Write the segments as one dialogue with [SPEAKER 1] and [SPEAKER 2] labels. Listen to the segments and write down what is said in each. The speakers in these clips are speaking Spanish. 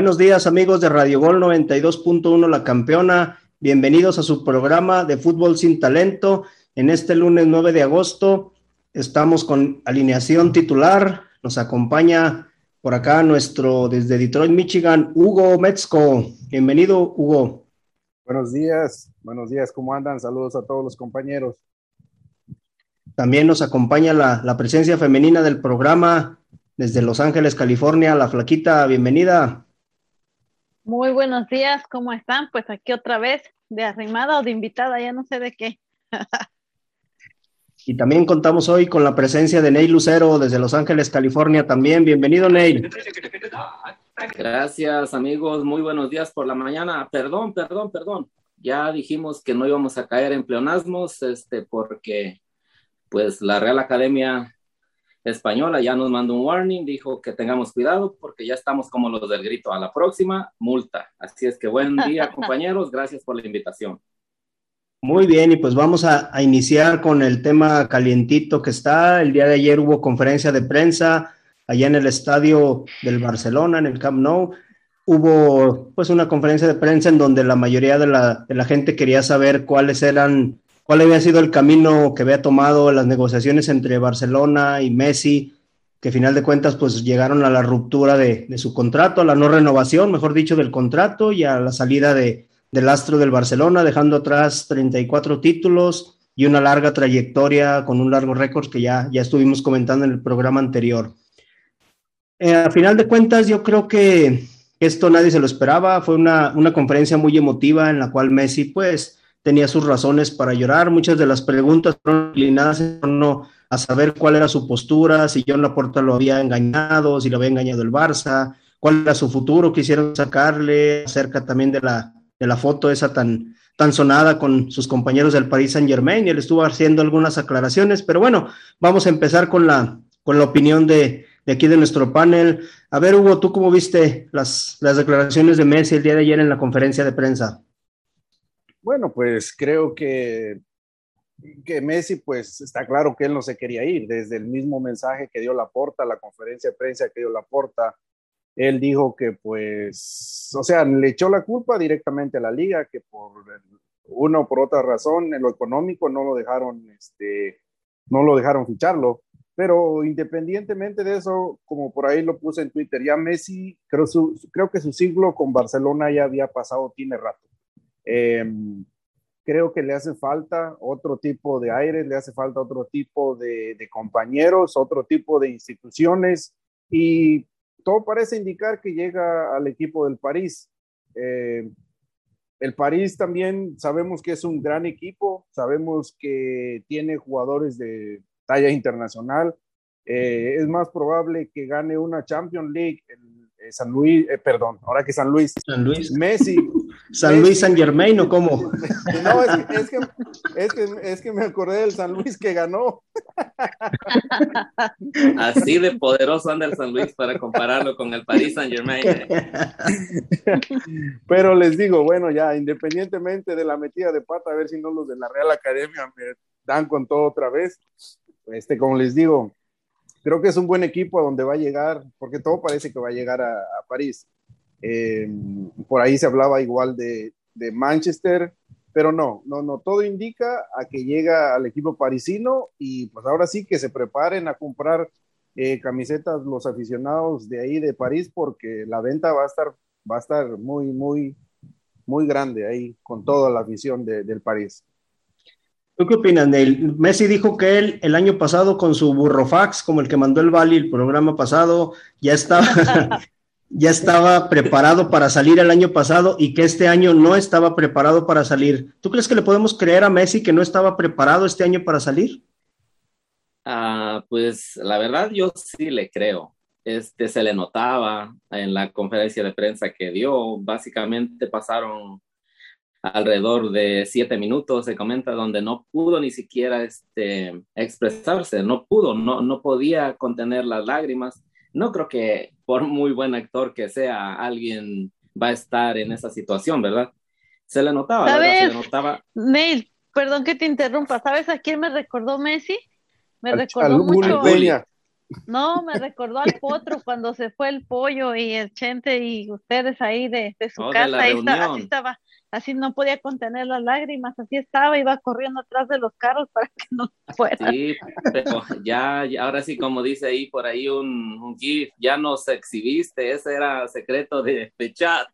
[SPEAKER 1] Buenos días amigos de Radio Gol 92.1 La Campeona. Bienvenidos a su programa de Fútbol sin Talento. En este lunes 9 de agosto estamos con alineación titular. Nos acompaña por acá nuestro desde Detroit, Michigan, Hugo Metzko. Bienvenido, Hugo.
[SPEAKER 2] Buenos días, buenos días, ¿cómo andan? Saludos a todos los compañeros.
[SPEAKER 1] También nos acompaña la, la presencia femenina del programa, desde Los Ángeles, California, la flaquita, bienvenida.
[SPEAKER 3] Muy buenos días, ¿cómo están? Pues aquí otra vez de arrimada o de invitada, ya no sé de qué.
[SPEAKER 1] y también contamos hoy con la presencia de Neil Lucero desde Los Ángeles, California también. Bienvenido, Neil.
[SPEAKER 4] Gracias, amigos. Muy buenos días por la mañana. Perdón, perdón, perdón. Ya dijimos que no íbamos a caer en pleonasmos, este, porque pues la Real Academia Española ya nos mandó un warning, dijo que tengamos cuidado porque ya estamos como los del grito. A la próxima, multa. Así es que buen día, compañeros. Gracias por la invitación.
[SPEAKER 1] Muy bien, y pues vamos a, a, iniciar con el tema calientito que está. El día de ayer hubo conferencia de prensa allá en el estadio del Barcelona, en el Camp Nou. Hubo pues una conferencia de prensa en donde la mayoría de la, de la gente quería saber cuáles eran cuál había sido el camino que había tomado las negociaciones entre Barcelona y Messi, que final de cuentas pues llegaron a la ruptura de, su contrato, a la no renovación, mejor dicho, del contrato y a la salida de, del astro del Barcelona, dejando atrás 34 títulos y una larga trayectoria con un largo récord que ya, ya estuvimos comentando en el programa anterior. Eh, a final de cuentas, yo creo que esto nadie se lo esperaba, fue una, una conferencia muy emotiva en la cual Messi pues tenía sus razones para llorar. Muchas de las preguntas fueron inclinadas en torno a saber cuál era su postura, si John Laporta lo había engañado, si lo había engañado el Barça, cuál era su futuro, quisieron sacarle acerca también de la, de la foto esa tan, tan sonada con sus compañeros del Paris Saint Germain y él estuvo haciendo algunas aclaraciones, pero bueno, vamos a empezar con la, con la opinión de, de aquí de nuestro panel. A ver, Hugo, ¿tú cómo viste las, las declaraciones de Messi el día de ayer en la conferencia de prensa?
[SPEAKER 2] Bueno, pues creo que, que Messi, pues está claro que él no se quería ir. Desde el mismo mensaje que dio Laporta, la conferencia de prensa que dio Laporta, él dijo que pues, o sea, le echó la culpa directamente a la liga, que por una o por otra razón, en lo económico, no lo dejaron, este, no lo dejaron ficharlo. Pero independientemente de eso, como por ahí lo puse en Twitter, ya Messi, creo, su, creo que su siglo con Barcelona ya había pasado, tiene rato. Eh, creo que le hace falta otro tipo de aire, le hace falta otro tipo de, de, compañeros, otro tipo de instituciones y todo parece indicar que llega al equipo del París. Eh, el París también sabemos que es un gran equipo, sabemos que tiene jugadores de talla internacional. Eh, es más probable que gane una Champions League el, el San Luis, eh, perdón, ahora que San Luis,
[SPEAKER 1] San Luis.
[SPEAKER 2] Messi,
[SPEAKER 1] ¿San Messi. Luis San Germain o cómo?
[SPEAKER 2] No, es que, es, que, es, que, es que me acordé del San Luis que ganó.
[SPEAKER 4] Así de poderoso anda el San Luis para compararlo con el Paris Saint Germain. ¿eh?
[SPEAKER 2] Pero les digo, bueno, ya independientemente de la metida de pata, a ver si no los de la Real Academia me dan con todo otra vez. Este, como les digo, creo que es un buen equipo a donde va a llegar, porque todo parece que va a llegar a, París. Eh, por ahí se hablaba igual de, de, Manchester, pero no, no, no, todo indica a que llega al equipo parisino y pues ahora sí que se preparen a comprar eh, camisetas los aficionados de ahí de París porque la venta va a estar, va a estar muy, muy, muy grande ahí con toda la afición de, del París.
[SPEAKER 1] ¿Tú qué opinas, Neil? Messi dijo que él el año pasado con su burrofax, como el que mandó el Bali el programa pasado, ya estaba, ya estaba preparado para salir el año pasado y que este año no estaba preparado para salir. ¿Tú crees que le podemos creer a Messi que no estaba preparado este año para salir?
[SPEAKER 4] Uh, pues la verdad yo sí le creo. Este se le notaba en la conferencia de prensa que dio. Básicamente pasaron alrededor de siete minutos, se comenta, donde no pudo ni siquiera este, expresarse, no pudo, no, no podía contener las lágrimas. No creo que por muy buen actor que sea, alguien va a estar en esa situación, ¿verdad? Se le notaba,
[SPEAKER 3] ¿Sabes?
[SPEAKER 4] Se le notaba.
[SPEAKER 3] Neil, perdón que te interrumpa, ¿sabes a quién me recordó Messi? Me al, recordó al mucho.
[SPEAKER 2] Peña.
[SPEAKER 3] No, me recordó al potro cuando se fue el pollo y el chente y ustedes ahí de, su
[SPEAKER 4] Oh, de
[SPEAKER 3] casa. ahí está- así estaba, así no podía contener las lágrimas, así estaba, iba corriendo atrás de los carros para que no fuera.
[SPEAKER 4] Sí, pero ya, ya- ahora sí, como dice ahí por ahí un, un GIF, ya nos exhibiste, ese era secreto de, de chat.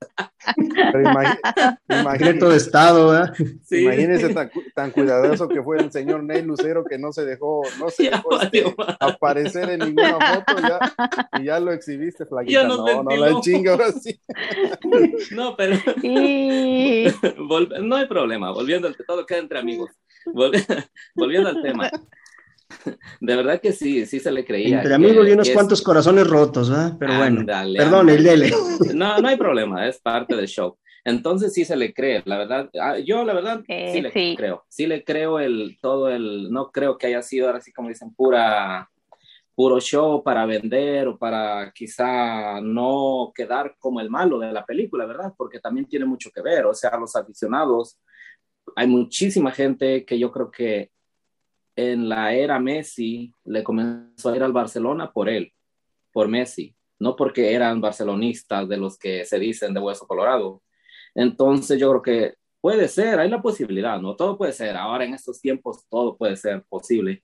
[SPEAKER 1] Secreto de Estado, ¿verdad?
[SPEAKER 4] Sí,
[SPEAKER 2] Imagínense tan, tan cuidadoso que fue el señor Ney Lucero que no se dejó, no se dejó este, aparecer en ninguna foto ya, y ya lo exhibiste, flaquita. No, no la chinga ahora sí.
[SPEAKER 4] No, pero
[SPEAKER 3] Y
[SPEAKER 4] no hay problema, volviendo al todo queda entre amigos. Volvi- volviendo al tema. De verdad que sí, sí se le creía.
[SPEAKER 1] Entre
[SPEAKER 4] que-
[SPEAKER 1] amigos y unos
[SPEAKER 4] es-
[SPEAKER 1] cuantos corazones rotos, ¿verdad? Pero bueno, perdón, el dele.
[SPEAKER 4] No, no hay problema, es parte del show. Entonces sí se le cree, la verdad. ah, Yo la verdad
[SPEAKER 3] Eh,
[SPEAKER 4] sí le
[SPEAKER 3] sí.
[SPEAKER 4] creo. Sí le creo el todo el, no creo que haya sido ahora sí como dicen pura puro show para vender o para quizá no quedar como el malo de la película, ¿verdad? Porque también tiene mucho que ver, o sea, los aficionados, hay muchísima gente que yo creo que en la era Messi le comenzó a ir al Barcelona por él, por Messi, no porque eran barcelonistas de los que se dicen de hueso colorado. Entonces yo creo que puede ser, hay la posibilidad, ¿no? Todo puede ser, ahora en estos tiempos todo puede ser posible,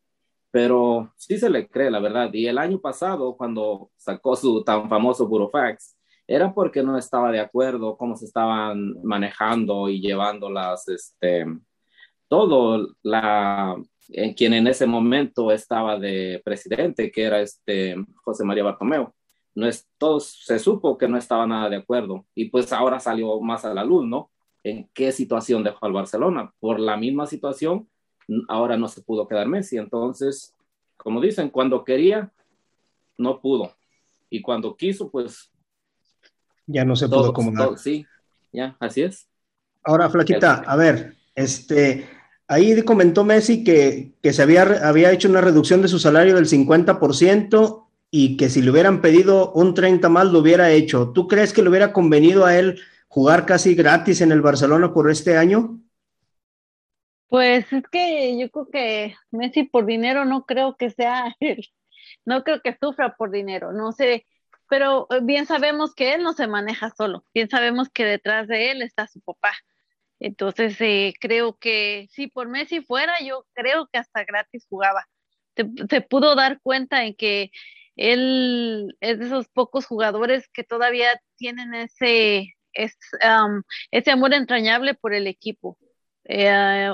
[SPEAKER 4] pero sí se le cree, la verdad. Y el año pasado, cuando sacó su tan famoso Burofax, era porque no estaba de acuerdo cómo se estaban manejando y llevando las, este, todo la, en quien en ese momento estaba de presidente, que era este José María Bartomeu. No es, todos se supo que no estaba nada de acuerdo y pues ahora salió más a la luz, ¿no? En qué situación dejó al Barcelona. Por la misma situación, ahora no se pudo quedar Messi. Entonces, como dicen, cuando quería, no pudo. Y cuando quiso, pues
[SPEAKER 1] Ya no se pudo acomodar.
[SPEAKER 4] todo- sí, ya, así es.
[SPEAKER 1] Ahora, Flaquita, a ver, este, ahí comentó Messi que, que se había, había hecho una reducción de su salario del 50% y que si le hubieran pedido un 30 más lo hubiera hecho. ¿Tú crees que le hubiera convenido a él jugar casi gratis en el Barcelona por este año?
[SPEAKER 3] Pues es que yo creo que Messi por dinero no creo que sea él, no creo que sufra por dinero, no sé, pero bien sabemos que él no se maneja solo, bien sabemos que detrás de él está su papá. Entonces eh, creo que si por Messi fuera, yo creo que hasta gratis jugaba. Se, se pudo dar cuenta en que él es de esos pocos jugadores que todavía tienen ese, es, um, ese amor entrañable por el equipo. Eh,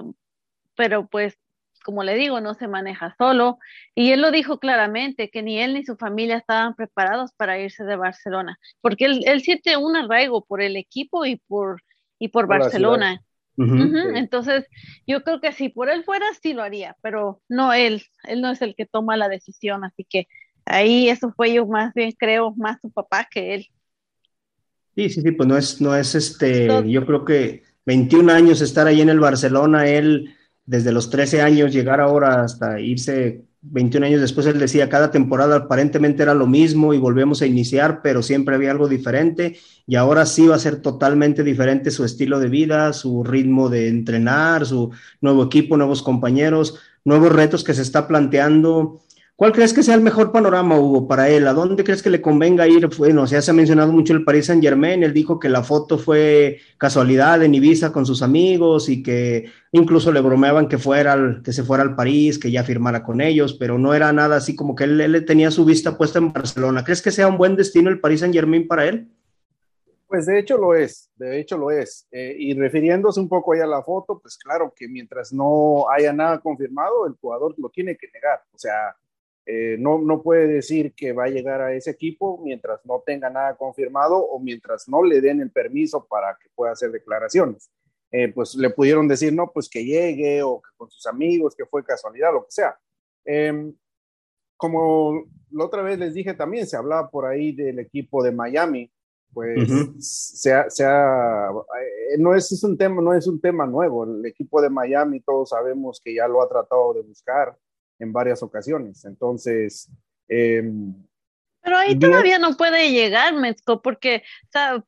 [SPEAKER 3] pero pues, como le digo, no se maneja solo. Y él lo dijo claramente, que ni él ni su familia estaban preparados para irse de Barcelona, porque él, él siente un arraigo por el equipo y por, y por Barcelona.
[SPEAKER 2] Sí.
[SPEAKER 3] Entonces, yo creo que si por él fuera, sí lo haría, pero no él, él no es el que toma la decisión, así que ahí eso fue yo más bien creo más su papá que él.
[SPEAKER 1] Sí, sí, sí, pues no es, no es este, yo creo que 21 años estar ahí en el Barcelona, él desde los 13 años llegar ahora hasta irse 21 años después, él decía, cada temporada aparentemente era lo mismo y volvemos a iniciar, pero siempre había algo diferente y ahora sí va a ser totalmente diferente su estilo de vida, su ritmo de entrenar, su nuevo equipo, nuevos compañeros, nuevos retos que se está planteando. ¿Cuál crees que sea el mejor panorama, Hugo, para él? ¿A dónde crees que le convenga ir? Bueno, ya se ha mencionado mucho el Paris Saint Germain. Él dijo que la foto fue casualidad en Ibiza con sus amigos y que incluso le bromeaban que fuera al, que se fuera al París, que ya firmara con ellos, pero no era nada así como que él, él tenía su vista puesta en Barcelona. ¿Crees que sea un buen destino el Paris Saint Germain para él?
[SPEAKER 2] Pues de hecho lo es, de hecho lo es. Eh, y refiriéndose un poco ahí a la foto, pues claro que mientras no haya nada confirmado, el jugador lo tiene que negar. O sea, eh, no, no puede decir que va a llegar a ese equipo mientras no tenga nada confirmado o mientras no le den el permiso para que pueda hacer declaraciones. Eh, pues le pudieron decir, no, pues que llegue o que con sus amigos, que fue casualidad, lo que sea. Eh, como la otra vez les dije también, se hablaba por ahí del equipo de Miami, pues
[SPEAKER 1] Ujú.
[SPEAKER 2] sea, sea, eh, no es, es un tema, no es un tema nuevo. El equipo de Miami, todos sabemos que ya lo ha tratado de buscar en varias ocasiones. Entonces, eh,
[SPEAKER 3] Pero ahí
[SPEAKER 2] Bien.
[SPEAKER 3] todavía no puede llegar Metzko, porque,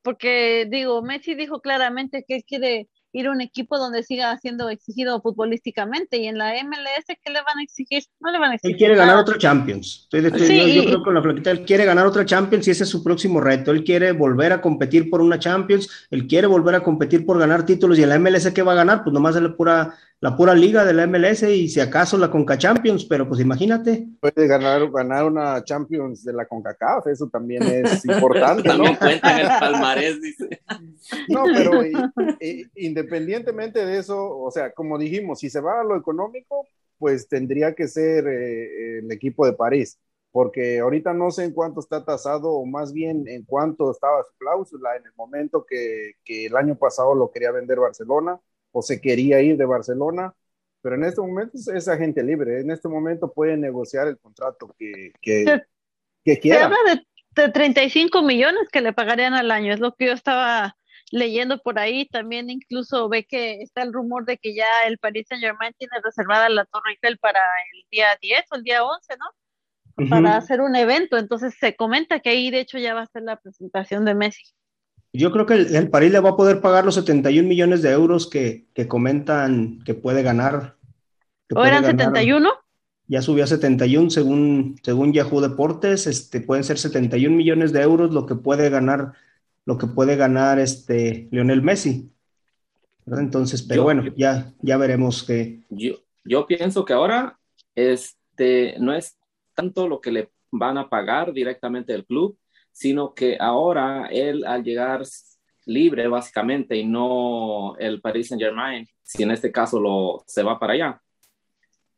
[SPEAKER 3] porque digo, Messi dijo claramente que él quiere ir a un equipo donde siga siendo exigido futbolísticamente y en la MLS ¿qué le van a exigir? No le van a exigir.
[SPEAKER 1] Él quiere ganar otro Champions. Estoy de, sí, yo, creo con la flaquita él quiere ganar otra Champions y ese es su próximo reto. Él quiere volver a competir por una Champions, él quiere volver a competir por ganar títulos y en la MLS ¿qué va a ganar? Pues nomás es la pura la pura liga de la MLS y si acaso la Conca Champions, pero pues imagínate.
[SPEAKER 2] Puede ganar, ganar una Champions de la CONCACAF, eso también es importante,
[SPEAKER 4] también cuenta en el palmarés, dice.
[SPEAKER 2] No, pero independientemente de eso, o sea, como dijimos, si se va a lo económico, pues tendría que ser eh, el equipo de París, porque ahorita no sé en cuánto está tasado, o más bien en cuánto estaba su cláusula en el momento que, que el año pasado lo quería vender Barcelona o se quería ir de Barcelona, pero en este momento es agente libre, en este momento puede negociar el contrato que, que, quiera.
[SPEAKER 3] Se habla de, de 35 millones que le pagarían al año, es lo que yo estaba leyendo por ahí, también incluso ve que está el rumor de que ya el Paris Saint Germain tiene reservada la Torre Eiffel para el día 10 o el día 11, ¿no? Para hacer un evento, entonces se comenta que ahí de hecho ya va a ser la presentación de Messi.
[SPEAKER 1] Yo creo que el, París le va a poder pagar los 71 millones de euros que, comentan que puede ganar.
[SPEAKER 3] ¿O eran 71?
[SPEAKER 1] Ya subió a 71 según, según Yahoo Deportes. Este, pueden ser 71 millones de euros lo que puede ganar, lo que puede ganar este Lionel Messi. Entonces, pero bueno, ya, ya veremos que.
[SPEAKER 4] Yo, yo pienso que ahora este, no es tanto lo que le van a pagar directamente el club, sino que ahora él al llegar libre básicamente y no el Paris Saint Germain, si en este caso lo, se va para allá,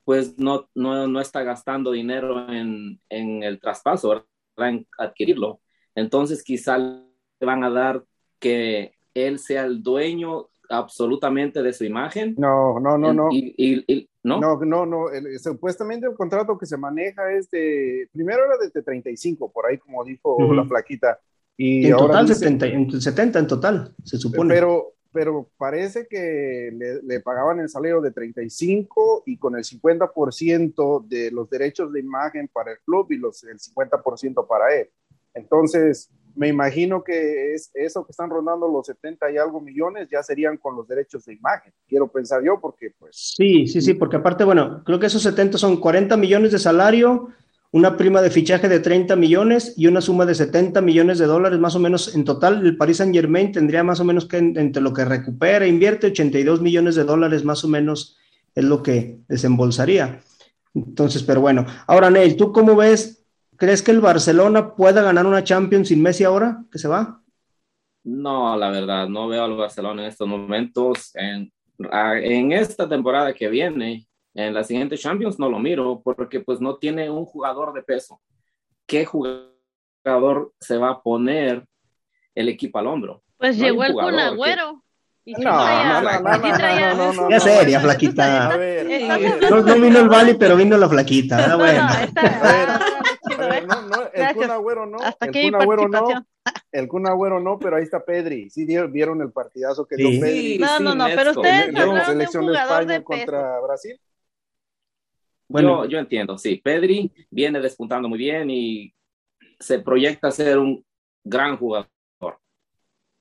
[SPEAKER 4] pues no, no, no está gastando dinero en, en el traspaso, en adquirirlo. Entonces quizá le van a dar que él sea el dueño absolutamente de su imagen.
[SPEAKER 2] No, no, no, no.
[SPEAKER 4] Y, ¿no?
[SPEAKER 2] No, no, no. supuestamente el contrato que se maneja es de, primero era de 35, por ahí como dijo la flaquita.
[SPEAKER 1] Y en total, 70, en 70 en total, se supone.
[SPEAKER 2] Pero, pero parece que le, pagaban el salario de 35 y con el 50% de los derechos de imagen para el club y los, el 50% para él. Entonces, me imagino que es eso que están rondando los 70 y algo millones ya serían con los derechos de imagen. Quiero pensar yo porque pues...
[SPEAKER 1] Sí, sí, sí, porque aparte, bueno, creo que esos 70 son 40 millones de salario, una prima de fichaje de 30 millones y una suma de 70 millones de dólares más o menos en total. El Paris Saint Germain tendría más o menos que entre lo que recupera, invierte 82 millones de dólares más o menos es lo que desembolsaría. Entonces, pero bueno, ahora Neil, ¿tú cómo ves ¿Crees que el Barcelona pueda ganar una Champions sin Messi ahora que se va?
[SPEAKER 4] No, la verdad, no veo al Barcelona en estos momentos. En, en esta temporada que viene, en la siguiente Champions no lo miro porque pues no tiene un jugador de peso. ¿Qué jugador se va a poner el equipo al hombro?
[SPEAKER 3] Pues llegó el Kun Agüero.
[SPEAKER 1] No, no, no, no, no, Ya seria, flaquita. A ver, no, vino el Bali, pero vino la flaquita. bueno.
[SPEAKER 2] no, no, el Kun Agüero no. el Kun Agüero no. El Kun Agüero no, pero ahí está Pedri. Sí vieron el partidazo que dio Pedri.
[SPEAKER 3] No, no, no, pero ustedes
[SPEAKER 2] la selección de España contra Brasil.
[SPEAKER 4] Bueno, yo, yo entiendo, sí. Pedri viene despuntando muy bien y se proyecta ser un gran jugador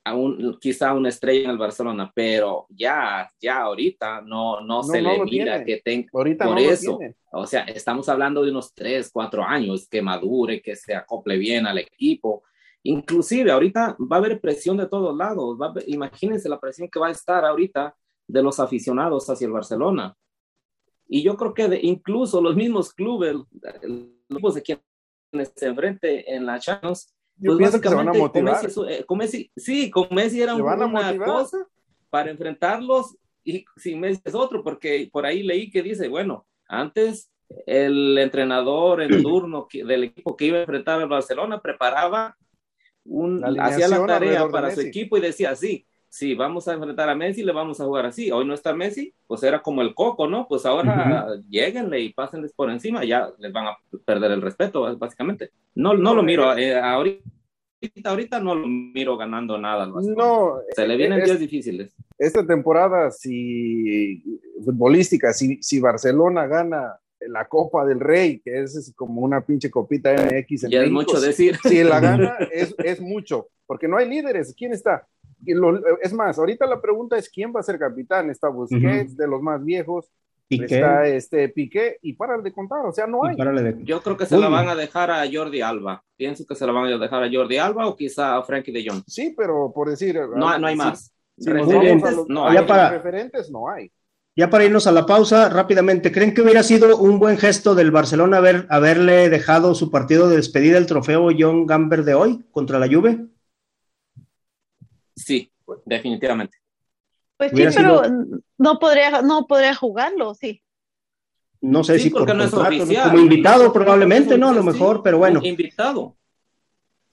[SPEAKER 4] un, quizá una estrella en el Barcelona, pero ya, ya ahorita no, no, se le mira que tenga por eso. O sea, estamos hablando de unos tres, cuatro años que madure, que se acople bien al equipo. Inclusive ahorita va a haber presión de todos lados. imagínense la presión que va a estar ahorita de los aficionados hacia el Barcelona. Y yo creo que de, incluso los mismos clubes, los de quienes se enfrente en la Champions,
[SPEAKER 2] yo pues pienso que se van a motivar.
[SPEAKER 4] Eh, con Messi, sí, era una cosa para enfrentarlos y sin Messi es otro, porque por ahí leí que dice, bueno, antes el entrenador en turno del equipo que iba a enfrentar al Barcelona preparaba un, hacía la tarea para su equipo y decía, sí, sí, vamos a enfrentar a Messi, le vamos a jugar así. Hoy no está Messi, pues era como el coco, ¿no? Pues ahora lleguenle y pásenles por encima, ya les van a perder el respeto, básicamente. No, no lo miro, eh, ahorita, ahorita no lo miro ganando nada.
[SPEAKER 2] No,
[SPEAKER 4] se le vienen días difíciles.
[SPEAKER 2] Esta temporada, si futbolística, si, si Barcelona gana la Copa del Rey, que es, como una pinche copita MX.
[SPEAKER 4] ya es mucho decir.
[SPEAKER 2] Si la gana, es, es mucho, porque no hay líderes. ¿Quién está? Es más, ahorita la pregunta es quién va a ser capitán. Está Busquets, de los más viejos. Está este Piqué y para de contar, o sea, no hay.
[SPEAKER 4] Yo creo que se la van a dejar a Jordi Alba. Pienso que se la van a dejar a Jordi Alba o quizá a Frankie de Jong.
[SPEAKER 2] Sí, pero por decir.
[SPEAKER 4] No, no hay más.
[SPEAKER 2] no, hay. para, referentes no hay.
[SPEAKER 1] Ya para irnos a la pausa, rápidamente, ¿creen que hubiera sido un buen gesto del Barcelona haber, haberle dejado su partido de despedida el trofeo John Gamber de hoy contra la Juve?
[SPEAKER 4] Sí, definitivamente.
[SPEAKER 3] Pues sí, pero no podría, no podría jugarlo, sí.
[SPEAKER 1] No sé si porque no es oficial. como invitado probablemente, ¿no? A lo mejor, pero bueno.
[SPEAKER 4] Invitado.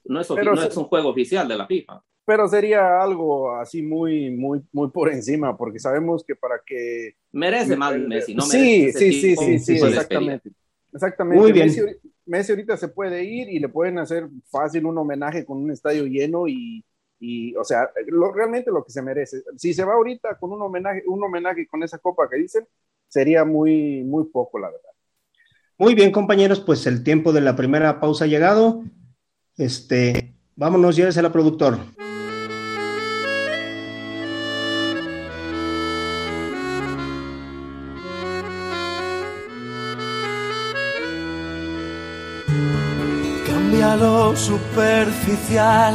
[SPEAKER 4] No es, no es un juego oficial de la FIFA
[SPEAKER 2] pero sería algo así muy, muy, muy por encima, porque sabemos que para que...
[SPEAKER 4] Merece más Messi, ¿no?
[SPEAKER 2] sí, sí, sí, sí, sí, exactamente. Exactamente. Muy bien. Messi, ahorita se puede ir y le pueden hacer fácil un homenaje con un estadio lleno y, y o sea, realmente lo que se merece. Si se va ahorita con un homenaje, un homenaje con esa copa que dicen, sería muy, muy poco, la verdad.
[SPEAKER 1] Muy bien, compañeros, pues el tiempo de la primera pausa ha llegado. Este, vámonos, llévese la productor.
[SPEAKER 5] Cambia lo superficial,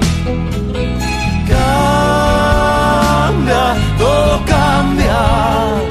[SPEAKER 5] Todo cambia.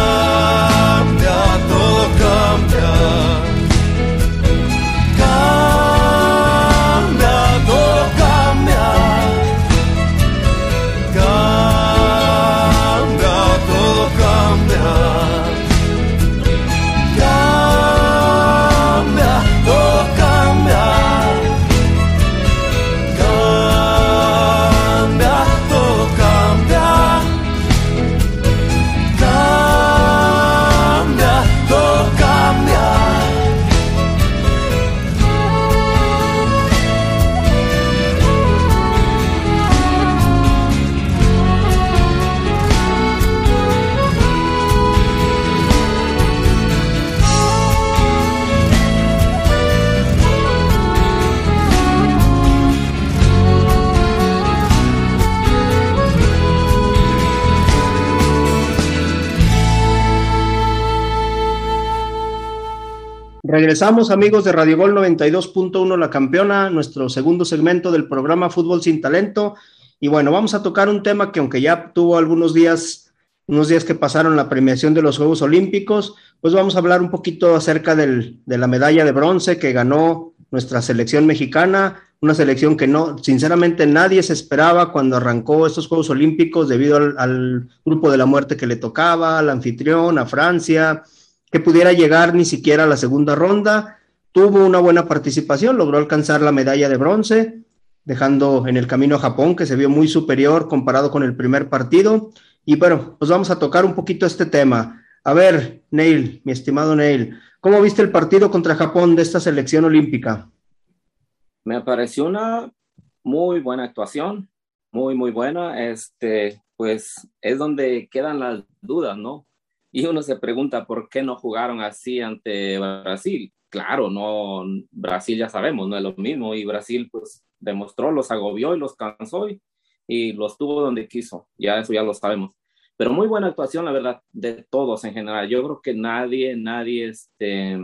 [SPEAKER 1] Regresamos amigos de Radio Gol 92.1 La Campeona, nuestro segundo segmento del programa Fútbol sin Talento. Y bueno, vamos a tocar un tema que aunque ya tuvo algunos días, unos días que pasaron la premiación de los Juegos Olímpicos, pues vamos a hablar un poquito acerca del, de la medalla de bronce que ganó nuestra selección mexicana, una selección que no, sinceramente nadie se esperaba cuando arrancó estos Juegos Olímpicos debido al, al grupo de la muerte que le tocaba, al anfitrión, a Francia, que pudiera llegar ni siquiera a la segunda ronda. Tuvo una buena participación, logró alcanzar la medalla de bronce, dejando en el camino a Japón, que se vio muy superior comparado con el primer partido. Y bueno, pues vamos a tocar un poquito este tema. A ver, Neil, mi estimado Neil, ¿cómo viste el partido contra Japón de esta selección olímpica?
[SPEAKER 4] Me pareció una muy buena actuación, muy, muy buena. Este, pues es donde quedan las dudas, ¿no? Y uno se pregunta por qué no jugaron así ante Brasil. Claro, no, Brasil ya sabemos, no es lo mismo. Y Brasil pues demostró, los agobió y los cansó y, y los tuvo donde quiso. Ya eso ya lo sabemos. Pero muy buena actuación, la verdad, de todos en general. Yo creo que nadie, nadie, este,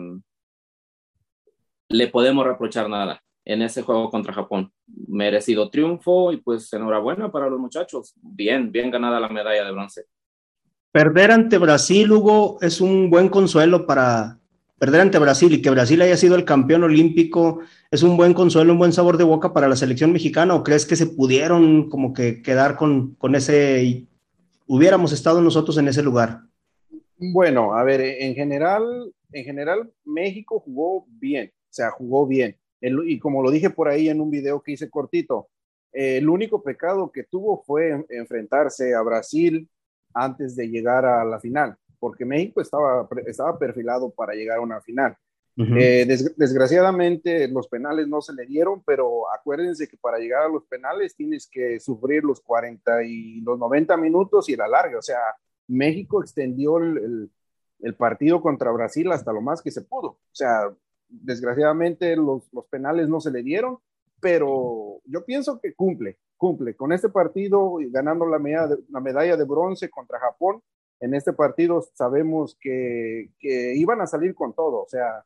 [SPEAKER 4] le podemos reprochar nada en ese juego contra Japón. Merecido triunfo y pues enhorabuena para los muchachos. Bien, bien ganada la medalla de bronce.
[SPEAKER 1] Perder ante Brasil, Hugo, es un buen consuelo para perder ante Brasil y que Brasil haya sido el campeón olímpico, es un buen consuelo, un buen sabor de boca para la selección mexicana o crees que se pudieron como que quedar con, con ese, hubiéramos estado nosotros en ese lugar?
[SPEAKER 2] Bueno, a ver, en general, en general México jugó bien, o sea, jugó bien. Y como lo dije por ahí en un video que hice cortito, eh, el único pecado que tuvo fue enfrentarse a Brasil antes de llegar a la final, porque México estaba, estaba perfilado para llegar a una final. eh, des, desgraciadamente los penales no se le dieron, pero acuérdense que para llegar a los penales tienes que sufrir los 40 y los 90 minutos y la larga. O sea, México extendió el, el, el partido contra Brasil hasta lo más que se pudo. O sea, desgraciadamente los, los penales no se le dieron, pero yo pienso que cumple, cumple. Con este partido, ganando la medalla de, la medalla de bronce contra Japón, en este partido sabemos que, que iban a salir con todo, o sea,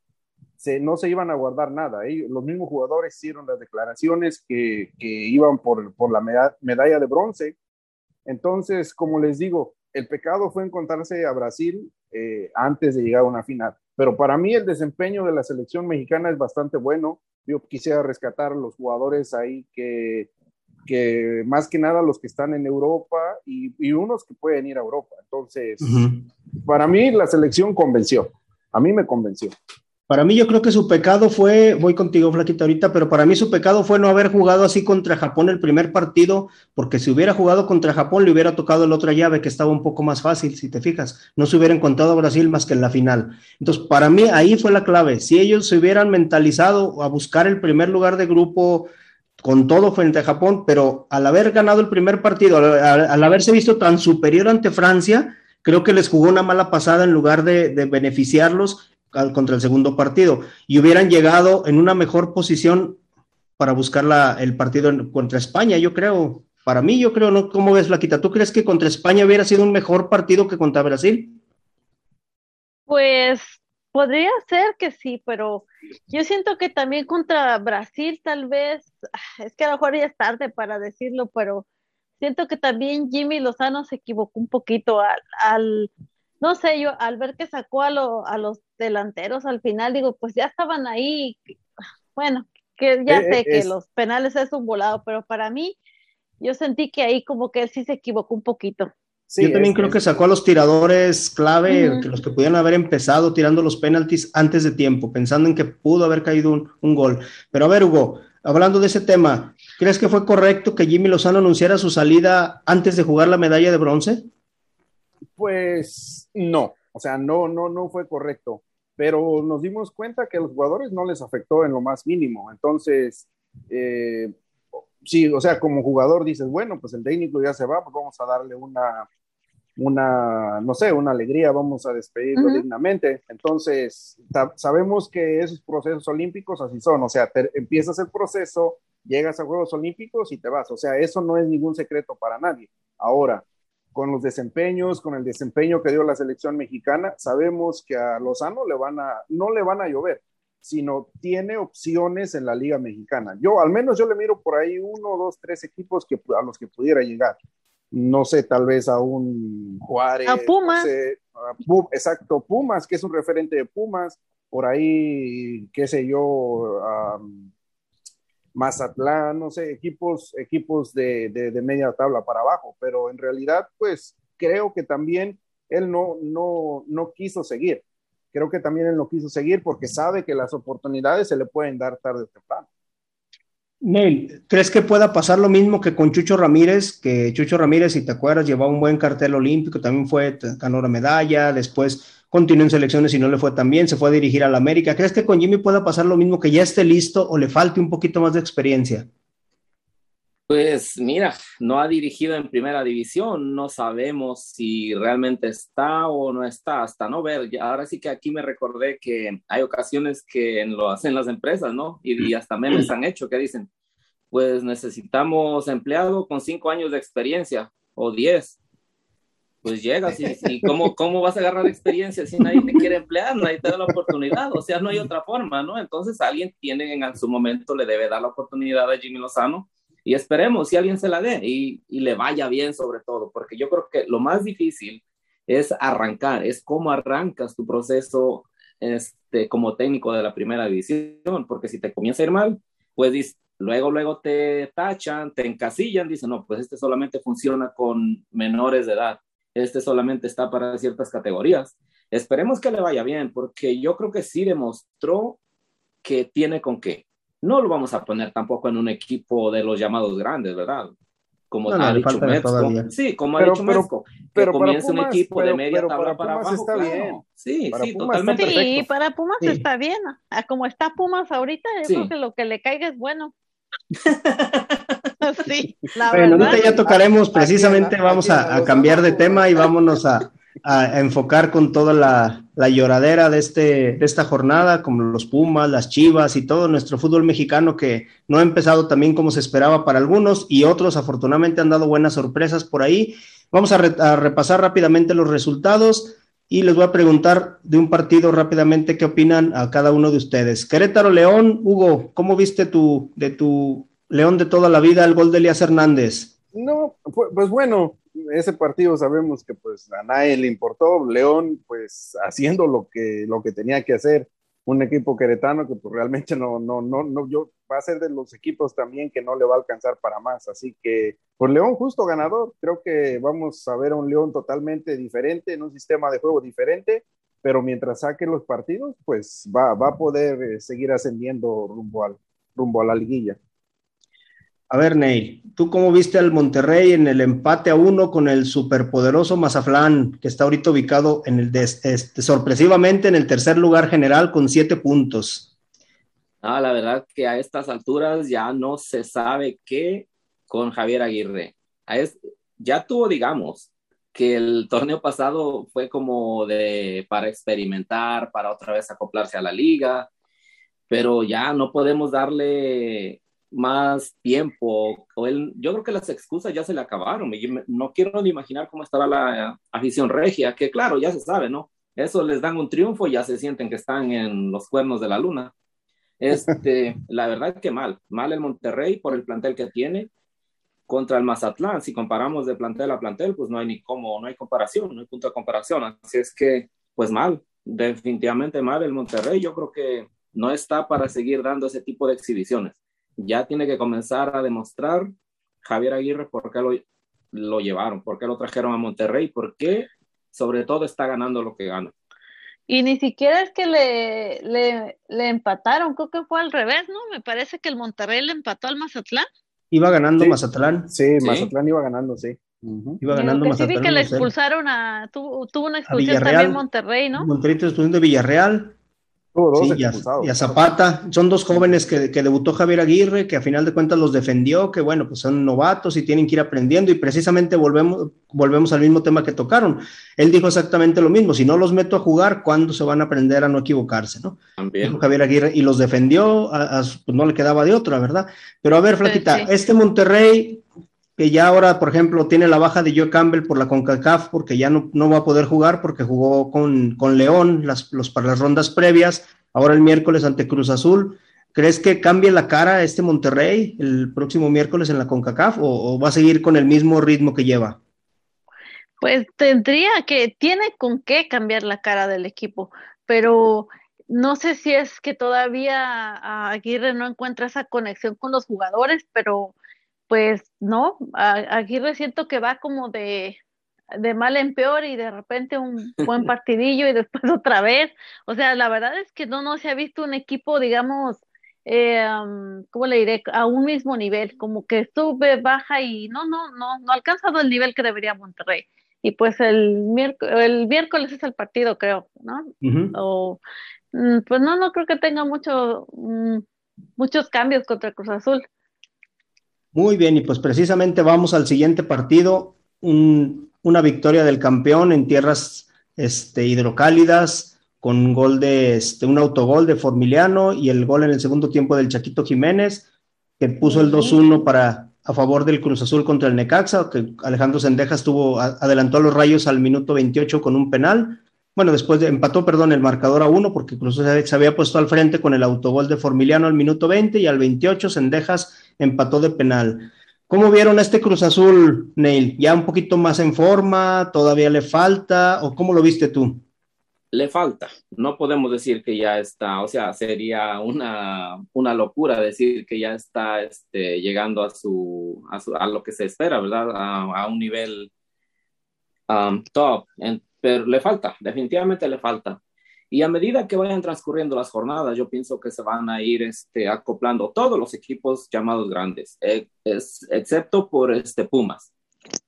[SPEAKER 2] se, no se iban a guardar nada. Ellos, los mismos jugadores hicieron las declaraciones que, que iban por, por la medalla, medalla de bronce. Entonces, como les digo, el pecado fue encontrarse a Brasil eh, antes de llegar a una final. Pero para mí el desempeño de la selección mexicana es bastante bueno. Yo quisiera rescatar a los jugadores ahí que, que más que nada los que están en Europa y, y unos que pueden ir a Europa. Entonces, uh -huh. para mí la selección convenció. A mí me convenció.
[SPEAKER 1] Para mí yo creo que su pecado fue, voy contigo Flaquita ahorita, pero para mí su pecado fue no haber jugado así contra Japón el primer partido, porque si hubiera jugado contra Japón le hubiera tocado la otra llave que estaba un poco más fácil, si te fijas, no se hubiera encontrado a Brasil más que en la final. Entonces, para mí ahí fue la clave, si ellos se hubieran mentalizado a buscar el primer lugar de grupo con todo frente a Japón, pero al haber ganado el primer partido, al, haberse visto tan superior ante Francia, creo que les jugó una mala pasada en lugar de beneficiarlos contra el segundo partido y hubieran llegado en una mejor posición para buscar la, el partido contra España, yo creo. Para mí, yo creo, ¿no? ¿Cómo ves, Flaquita? ¿Tú crees que contra España hubiera sido un mejor partido que contra Brasil?
[SPEAKER 3] Pues podría ser que sí, pero yo siento que también contra Brasil tal vez, es que a lo mejor ya es tarde para decirlo, pero siento que también Jimmy Lozano se equivocó un poquito al no sé, yo al ver que sacó a, lo, a los delanteros al final, digo, pues ya estaban ahí, bueno, que ya eh, sé que es... los penales es un volado, pero para mí, yo sentí que ahí como que él sí se equivocó un poquito.
[SPEAKER 1] Sí, yo también es, creo es... que sacó a los tiradores clave, uh -huh. que los que pudieran haber empezado tirando los penaltis antes de tiempo, pensando en que pudo haber caído un, un gol. Pero a ver, Hugo, hablando de ese tema, ¿crees que fue correcto que Jimmy Lozano anunciara su salida antes de jugar la medalla de bronce?
[SPEAKER 2] Pues no, o sea, no, no, no fue correcto, pero nos dimos cuenta que a los jugadores no les afectó en lo más mínimo. Entonces, eh, sí, o sea, como jugador dices, bueno, pues el técnico ya se va, pues vamos a darle una, una no sé, una alegría, vamos a despedirlo uh -huh. dignamente. Entonces, sabemos que esos procesos olímpicos así son, o sea, te, empiezas el proceso, llegas a Juegos Olímpicos y te vas, o sea, eso no es ningún secreto para nadie. Ahora, con los desempeños, con el desempeño que dio la selección mexicana, sabemos que a Lozano le van a, no le van a llover. sino tiene opciones en la Liga Mexicana. Yo, al menos yo le miro por ahí uno, dos, tres equipos que, a los que pudiera llegar. No sé, tal vez a un Juárez.
[SPEAKER 3] A Pumas.
[SPEAKER 2] exacto, Pumas, que es un referente de Pumas. Por ahí, qué sé yo, Mazatlán, no sé, equipos, equipos de, de, media tabla para abajo. Pero en realidad, pues creo que también él no, no, no quiso seguir creo que también él no quiso seguir porque sabe que las oportunidades se le pueden dar tarde o temprano.
[SPEAKER 1] Neil, ¿crees que pueda pasar lo mismo que con Chucho Ramírez? Que Chucho Ramírez, si te acuerdas, llevaba un buen cartel olímpico, también fue, ganó la medalla, después continuó en selecciones y no le fue tan bien, se fue a dirigir a la América. ¿Crees que con Jimmy pueda pasar lo mismo, que ya esté listo o le falte un poquito más de experiencia?
[SPEAKER 4] Pues mira, no ha dirigido en primera división, no sabemos si realmente está o no está, hasta no ver. Ahora sí que aquí me recordé que hay ocasiones que lo hacen las empresas, ¿no? Y, hasta memes han hecho que dicen, pues necesitamos empleado con cinco años de experiencia o diez. Pues llegas y, y ¿cómo, ¿cómo vas a agarrar experiencia si nadie te quiere emplear, nadie te da la oportunidad? O sea, no hay otra forma, ¿no? Entonces alguien tiene en su momento, le debe dar la oportunidad a Jimmy Lozano y esperemos si alguien se la dé y, y, le vaya bien sobre todo, porque yo creo que lo más difícil es arrancar, es cómo arrancas tu proceso este, como técnico de la primera división, porque si te comienza a ir mal, pues luego, luego te tachan, te encasillan, dicen, no, pues este solamente funciona con menores de edad, este solamente está para ciertas categorías. Esperemos que le vaya bien, porque yo creo que sí demostró que tiene con qué no lo vamos a poner tampoco en un equipo de los llamados grandes, ¿verdad? Como ha dicho Mezco. Sí, como ha dicho Mezco. Pero comienza un equipo de media tabla para, abajo.
[SPEAKER 2] Está bien.
[SPEAKER 4] Sí, sí, totalmente.
[SPEAKER 3] Sí, para Pumas está bien. como está Pumas ahorita, yo creo que lo que le caiga es bueno. sí, la
[SPEAKER 1] bueno,
[SPEAKER 3] verdad.
[SPEAKER 1] ya tocaremos precisamente, vamos a, a cambiar de tema y vámonos a, a enfocar con toda la, lloradera de, este, de esta jornada, como los Pumas, las Chivas y todo nuestro fútbol mexicano que no ha empezado también como se esperaba para algunos y otros afortunadamente han dado buenas sorpresas por ahí. Vamos a, repasar rápidamente los resultados y les voy a preguntar de un partido rápidamente qué opinan a cada uno de ustedes. Querétaro León, Hugo, ¿cómo viste tu, de tu León de toda la vida el gol de Elías Hernández?
[SPEAKER 2] No, pues bueno, ese partido sabemos que pues a nadie le importó, León pues haciendo lo que, lo que tenía que hacer, un equipo queretano que pues realmente no, no, no, no, yo va a ser de los equipos también que no le va a alcanzar para más, así que pues León justo ganador, creo que vamos a ver a un León totalmente diferente, en un sistema de juego diferente, pero mientras saque los partidos, pues va, va a poder eh, seguir ascendiendo rumbo al, rumbo a la liguilla.
[SPEAKER 1] A ver, Neil, ¿tú cómo viste al Monterrey en el empate a uno con el superpoderoso Mazaflán, que está ahorita ubicado este, sorpresivamente en el tercer lugar general con siete puntos?
[SPEAKER 4] Ah, la verdad que a estas alturas ya no se sabe qué con Javier Aguirre. ya tuvo, digamos, que el torneo pasado fue como de para experimentar, para otra vez acoplarse a la liga, pero ya no podemos darle más tiempo. O él, yo creo que las excusas ya se le acabaron. no quiero ni imaginar cómo estará la afición regia, que claro, ya se sabe, ¿no? Eso les dan un triunfo y ya se sienten que están en los cuernos de la luna. Este, la verdad que mal, mal el Monterrey por el plantel que tiene contra el Mazatlán. Si comparamos de plantel a plantel, pues no hay ni cómo, no hay comparación, no hay punto de comparación. Así es que, pues mal, definitivamente mal el Monterrey. Yo creo que no está para seguir dando ese tipo de exhibiciones ya tiene que comenzar a demostrar Javier Aguirre por qué lo, lo llevaron, por qué lo trajeron a Monterrey, por qué sobre todo está ganando lo que gana.
[SPEAKER 3] Y ni siquiera es que le, le, le, empataron, creo que fue al revés, ¿no? Me parece que el Monterrey le empató al Mazatlán.
[SPEAKER 1] Iba ganando Mazatlán.
[SPEAKER 2] Sí, Mazatlán iba ganando, sí.
[SPEAKER 1] Iba ganando
[SPEAKER 3] Mazatlán. Sí vi que le expulsaron a, tuvo, tuvo una expulsión también Monterrey, ¿no?
[SPEAKER 1] Monterrey expulsión de Villarreal sí, y, a, Zapata, son dos jóvenes que, que, debutó Javier Aguirre, que a final de cuentas los defendió, que bueno, pues son novatos y tienen que ir aprendiendo y precisamente volvemos, volvemos al mismo tema que tocaron. Él dijo exactamente lo mismo, si no los meto a jugar, ¿cuándo se van a aprender a no equivocarse? ¿no? También. Javier Aguirre y los defendió, pues no le quedaba de otra, ¿verdad? Pero a ver, Flaquita, este Monterrey que ya ahora, por ejemplo, tiene la baja de Joe Campbell por la CONCACAF porque ya no, no va a poder jugar porque jugó con, con León los, para las rondas previas, ahora el miércoles ante Cruz Azul. ¿Crees que cambie la cara este Monterrey el próximo miércoles en la CONCACAF o, va a seguir con el mismo ritmo que lleva?
[SPEAKER 3] Pues tendría que, tiene con qué cambiar la cara del equipo, pero no sé si es que todavía Aguirre no encuentra esa conexión con los jugadores, pero pues no, Aguirre siento que va como de, de mal en peor y de repente un buen partidillo y después otra vez. O sea, la verdad es que no, no se ha visto un equipo, digamos, eh, ¿cómo le diré? A un mismo nivel, como que sube, baja y no, no, no, no ha alcanzado el nivel que debería Monterrey. Y pues el, miércoles, el miércoles es el partido, creo, ¿no? O, mm, pues no, no creo que tenga mucho, mm, muchos cambios contra Cruz Azul.
[SPEAKER 1] Muy bien, y pues precisamente vamos al siguiente partido, una victoria del campeón en tierras este, hidrocálidas, con un gol de este, un autogol de Formiliano y el gol en el segundo tiempo del Chaquito Jiménez, que puso el 2-1 para a favor del Cruz Azul contra el Necaxa, que Alejandro Sendejas tuvo, adelantó a los Rayos al minuto 28 con un penal. Bueno, después de, empató, perdón, el marcador a uno, porque Azul se había puesto al frente con el autogol de Formiliano al minuto 20 y al 28 Sendejas empató de penal. ¿Cómo vieron este Cruz Azul, Neil? ¿Ya un poquito más en forma? ¿Todavía le falta? ¿O cómo lo viste tú?
[SPEAKER 4] le falta. No podemos decir que ya está, o sea, sería una, una locura decir que ya está este, llegando a, su, a, lo que se espera, ¿verdad? A, un nivel um, top, pero le falta, definitivamente le falta. Y a medida que vayan transcurriendo las jornadas, yo pienso que se van a ir este, acoplando todos los equipos llamados grandes, es, excepto por este Pumas.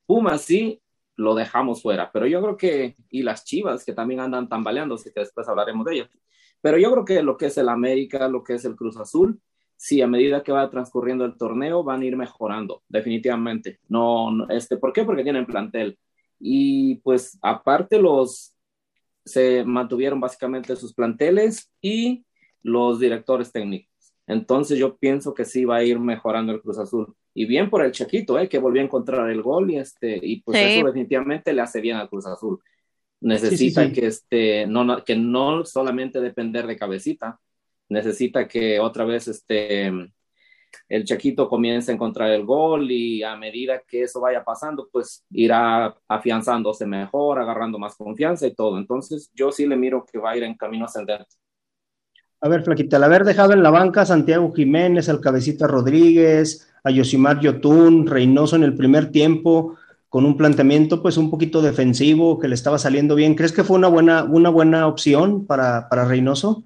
[SPEAKER 4] Pumas sí lo dejamos fuera. Pero yo creo que, y las Chivas, que también andan tambaleando, así que después hablaremos de ellas. Pero yo creo que lo que es el América, lo que es el Cruz Azul, sí, a medida que va transcurriendo el torneo, van a ir mejorando, definitivamente. No, este, ¿por qué? Porque tienen plantel. Y pues aparte los, se mantuvieron básicamente sus planteles y los directores técnicos. Entonces yo pienso que sí va a ir mejorando el Cruz Azul y bien por el Chaquito, ¿eh? que volvió a encontrar el gol y, este, y pues eso definitivamente le hace bien al Cruz Azul. Necesita que, este, no, que no solamente depender de cabecita, necesita que otra vez este, el Chaquito comience a encontrar el gol y a medida que eso vaya pasando, pues irá afianzándose mejor, agarrando más confianza y todo. Entonces yo sí le miro que va a ir en camino ascendente.
[SPEAKER 1] A ver, Flaquita, al haber dejado en la banca a Santiago Jiménez, al Cabecita Rodríguez, a Yosimar Yotun, Reynoso en el primer tiempo, con un planteamiento pues un poquito defensivo que le estaba saliendo bien. ¿Crees que fue una buena, una buena opción para, para Reynoso?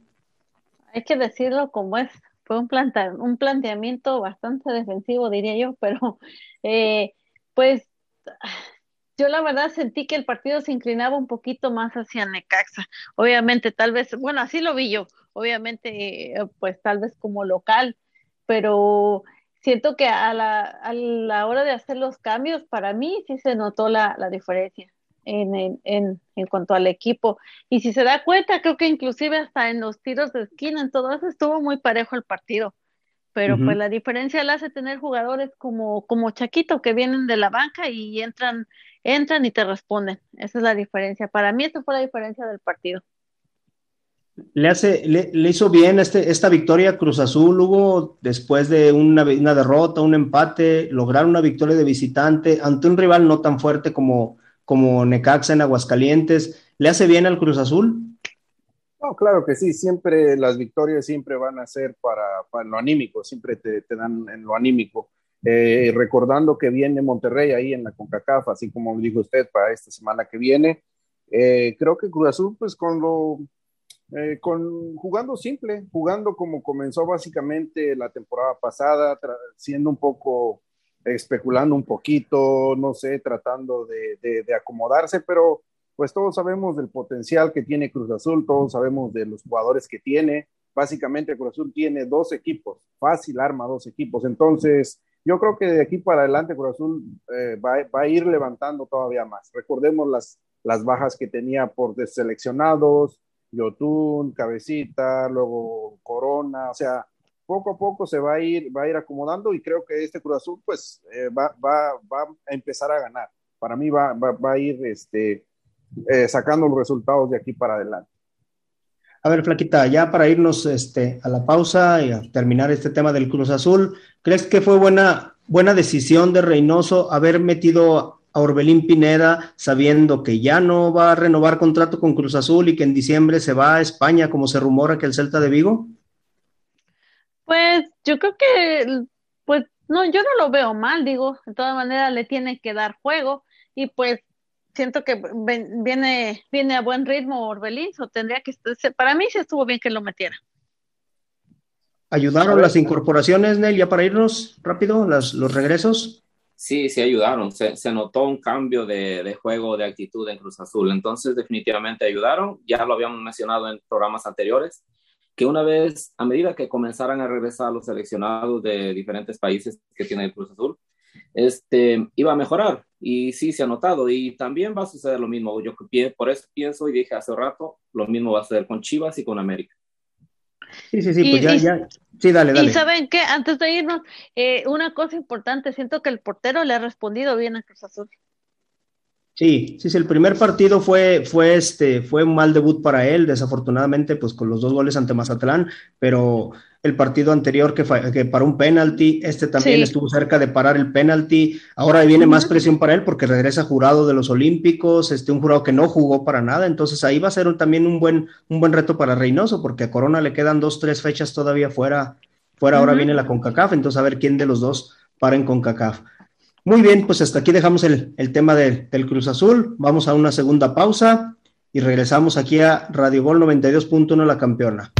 [SPEAKER 3] Hay que decirlo como es, fue un, un planteamiento bastante defensivo, diría yo, pero eh, pues yo la verdad sentí que el partido se inclinaba un poquito más hacia Necaxa. Obviamente, tal vez, bueno, así lo vi yo, obviamente, eh, pues tal vez como local, pero siento que a la, a la hora de hacer los cambios, para mí sí se notó la, la diferencia en, en, en, cuanto al equipo. Y si se da cuenta, creo que inclusive hasta en los tiros de esquina, en todo eso estuvo muy parejo el partido. Pero pues la diferencia la hace tener jugadores como, como Chaquito, que vienen de la banca y entran, entran y te responden. Esa es la diferencia. Para mí esa fue la diferencia del partido
[SPEAKER 1] le, hace, le, hizo bien este, esta victoria Cruz Azul, Hugo, después de una, una, derrota, un empate, lograr una victoria de visitante ante un rival no tan fuerte como, como Necaxa en Aguascalientes. ¿Le hace bien al Cruz Azul?
[SPEAKER 2] No, claro que sí, siempre las victorias siempre van a ser para, lo anímico, siempre te, te, dan en lo anímico. Eh, recordando que viene Monterrey ahí en la CONCACAF, así como dijo usted, para esta semana que viene. Eh, creo que Cruz Azul, pues con lo eh, con, jugando simple, jugando como comenzó básicamente la temporada pasada, siendo un poco, especulando un poquito, no sé, tratando de, acomodarse, pero pues todos sabemos del potencial que tiene Cruz Azul, todos sabemos de los jugadores que tiene. Básicamente Cruz Azul tiene dos equipos, fácil arma dos equipos. Entonces, yo creo que de aquí para adelante Cruz Azul eh, va, va, a ir levantando todavía más. Recordemos las, las bajas que tenía por deseleccionados, Yotun, Cabecita, luego Corona, o sea, poco a poco se va a ir, va a ir acomodando y creo que este Cruz Azul pues eh, va, va, va, a empezar a ganar. Para mí va, va, a ir este, eh, sacando los resultados de aquí para adelante.
[SPEAKER 1] A ver, Flaquita, ya para irnos este, a la pausa y a terminar este tema del Cruz Azul, ¿crees que fue buena, buena decisión de Reynoso haber metido a Orbelín Pineda sabiendo que ya no va a renovar contrato con Cruz Azul y que en diciembre se va a España, como se rumora que el Celta de Vigo?
[SPEAKER 3] Pues yo creo que, pues no, yo no lo veo mal, digo, de todas maneras le tiene que dar juego y pues siento que viene, viene a buen ritmo Orbelín, o tendría que, para mí sí estuvo bien que lo metiera.
[SPEAKER 1] ¿Ayudaron las incorporaciones, Nel, ya para irnos rápido, las, los regresos?
[SPEAKER 4] Sí, sí ayudaron. Se, notó un cambio de, de, juego, de actitud en Cruz Azul. Entonces, definitivamente ayudaron. Ya lo habíamos mencionado en programas anteriores que una vez, a medida que comenzaran a regresar los seleccionados de diferentes países que tiene el Cruz Azul, este, iba a mejorar. Y sí, se ha notado. Y también va a suceder lo mismo. Yo por eso pienso y dije hace rato, lo mismo va a suceder con Chivas y con América.
[SPEAKER 1] Sí, sí, sí, pues ya, ya. Sí, dale, dale.
[SPEAKER 3] Y saben qué, antes de irnos, eh, una cosa importante, siento que el portero le ha respondido bien a Cruz Azul.
[SPEAKER 1] Sí, sí, sí, el primer partido fue, fue, este, fue un mal debut para él, desafortunadamente, pues con los dos goles ante Mazatlán, pero el partido anterior que, que paró un penalti, este también estuvo cerca de parar el penalti, ahora viene más presión para él porque regresa jurado de los Olímpicos, este, un jurado que no jugó para nada, entonces ahí va a ser también un buen, un buen reto para Reynoso, porque a Corona le quedan dos, tres fechas todavía fuera, fuera ahora viene la CONCACAF, entonces a ver quién de los dos para en CONCACAF. Muy bien, pues hasta aquí dejamos el, tema del Cruz Azul. Vamos a una segunda pausa y regresamos aquí a Radio Gol 92.1 La Campeona.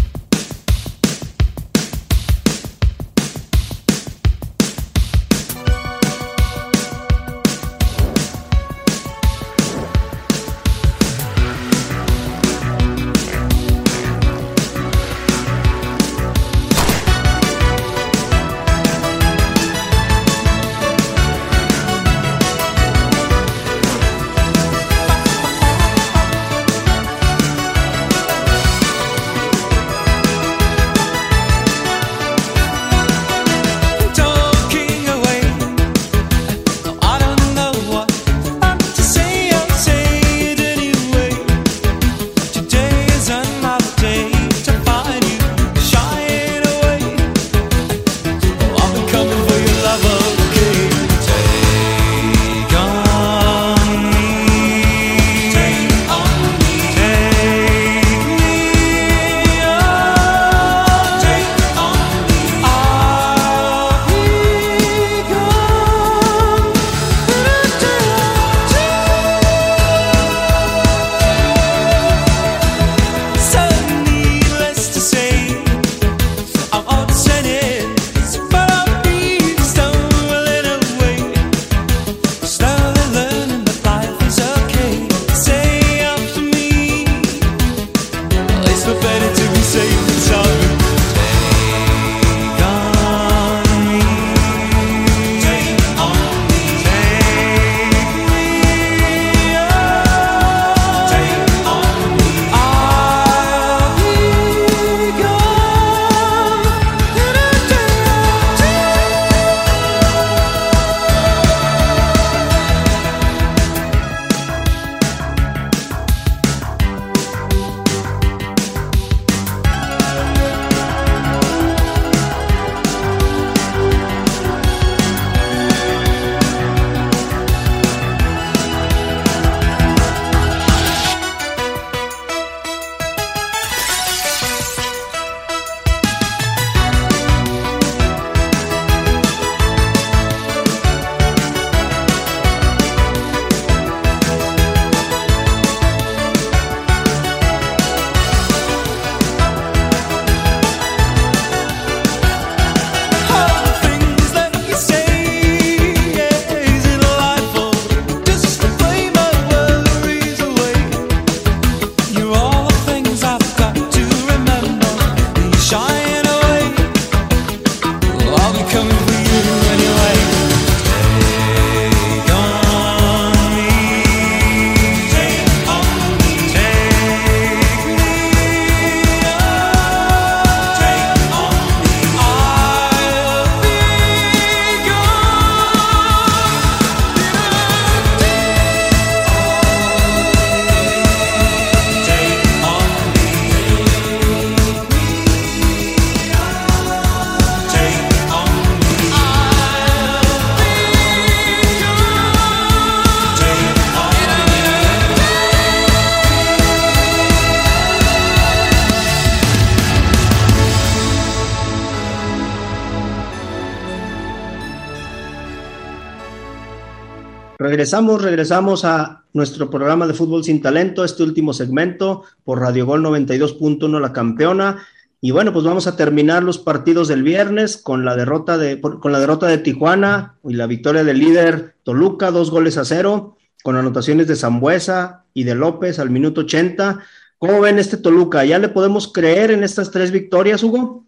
[SPEAKER 1] Regresamos, regresamos a nuestro programa de Fútbol sin Talento, este último segmento por Radio Gol 92.1 La Campeona. Y bueno, pues vamos a terminar los partidos del viernes con la derrota de, con la derrota de Tijuana y la victoria del líder Toluca, dos goles a cero, con anotaciones de Zambuesa y de López al minuto 80. ¿Cómo ven este Toluca? ¿Ya le podemos creer en estas tres victorias, Hugo?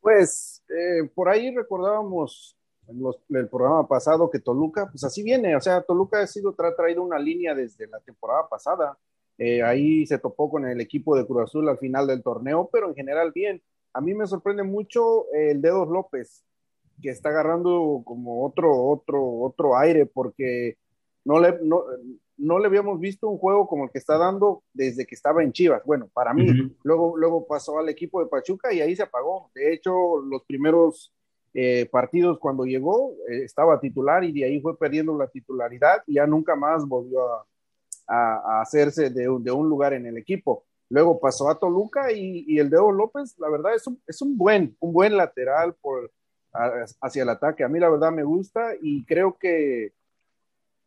[SPEAKER 2] Pues eh, por ahí recordábamos en el programa pasado que Toluca, pues así viene, o sea, Toluca ha sido tra traído una línea desde la temporada pasada. Eh, ahí se topó con el equipo de Cruz Azul al final del torneo, pero en general bien. A mí me sorprende mucho el Dedos López, que está agarrando como otro, otro, otro aire, porque no le, no, no le habíamos visto un juego como el que está dando desde que estaba en Chivas. Bueno, para mí, luego, luego pasó al equipo de Pachuca y ahí se apagó. De hecho, los primeros eh, partidos cuando llegó eh, estaba titular y de ahí fue perdiendo la titularidad y ya nunca más volvió a, hacerse de, un lugar en el equipo. Luego pasó a Toluca y, el Deo López, la verdad, es un, es un, buen, un buen lateral por, hacia el ataque. A mí la verdad me gusta y creo que,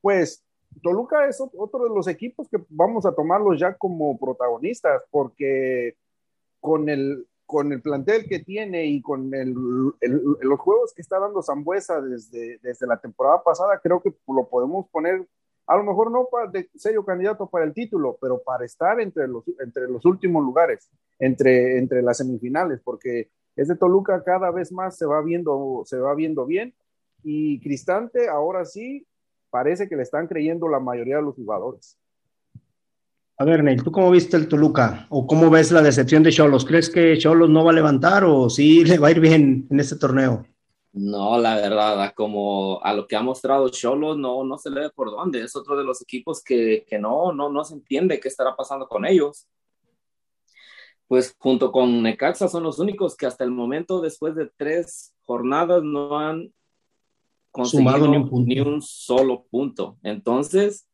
[SPEAKER 2] pues, Toluca es otro de los equipos que vamos a tomarlos ya como protagonistas porque con el, con el plantel que tiene y con los juegos que está dando Zambuesa desde, la temporada pasada, creo que lo podemos poner, a lo mejor no para de serio candidato para el título, pero para estar entre los, últimos lugares, entre, las semifinales, porque ese Toluca cada vez más se va viendo bien y Cristante ahora sí parece que le están creyendo la mayoría de los jugadores.
[SPEAKER 1] A ver, Neil, ¿tú cómo viste el Toluca? ¿O cómo ves la decepción de Cholos? ¿Crees que Cholos no va a levantar o sí le va a ir bien en este torneo?
[SPEAKER 4] No, la verdad, como a lo que ha mostrado Cholos, no, no se le ve por dónde. Es otro de los equipos que, que no, no, no se entiende qué estará pasando con ellos. Pues junto con Necaxa son los únicos que hasta el momento, después de tres jornadas, no han conseguido ni un, ni un solo punto. Entonces,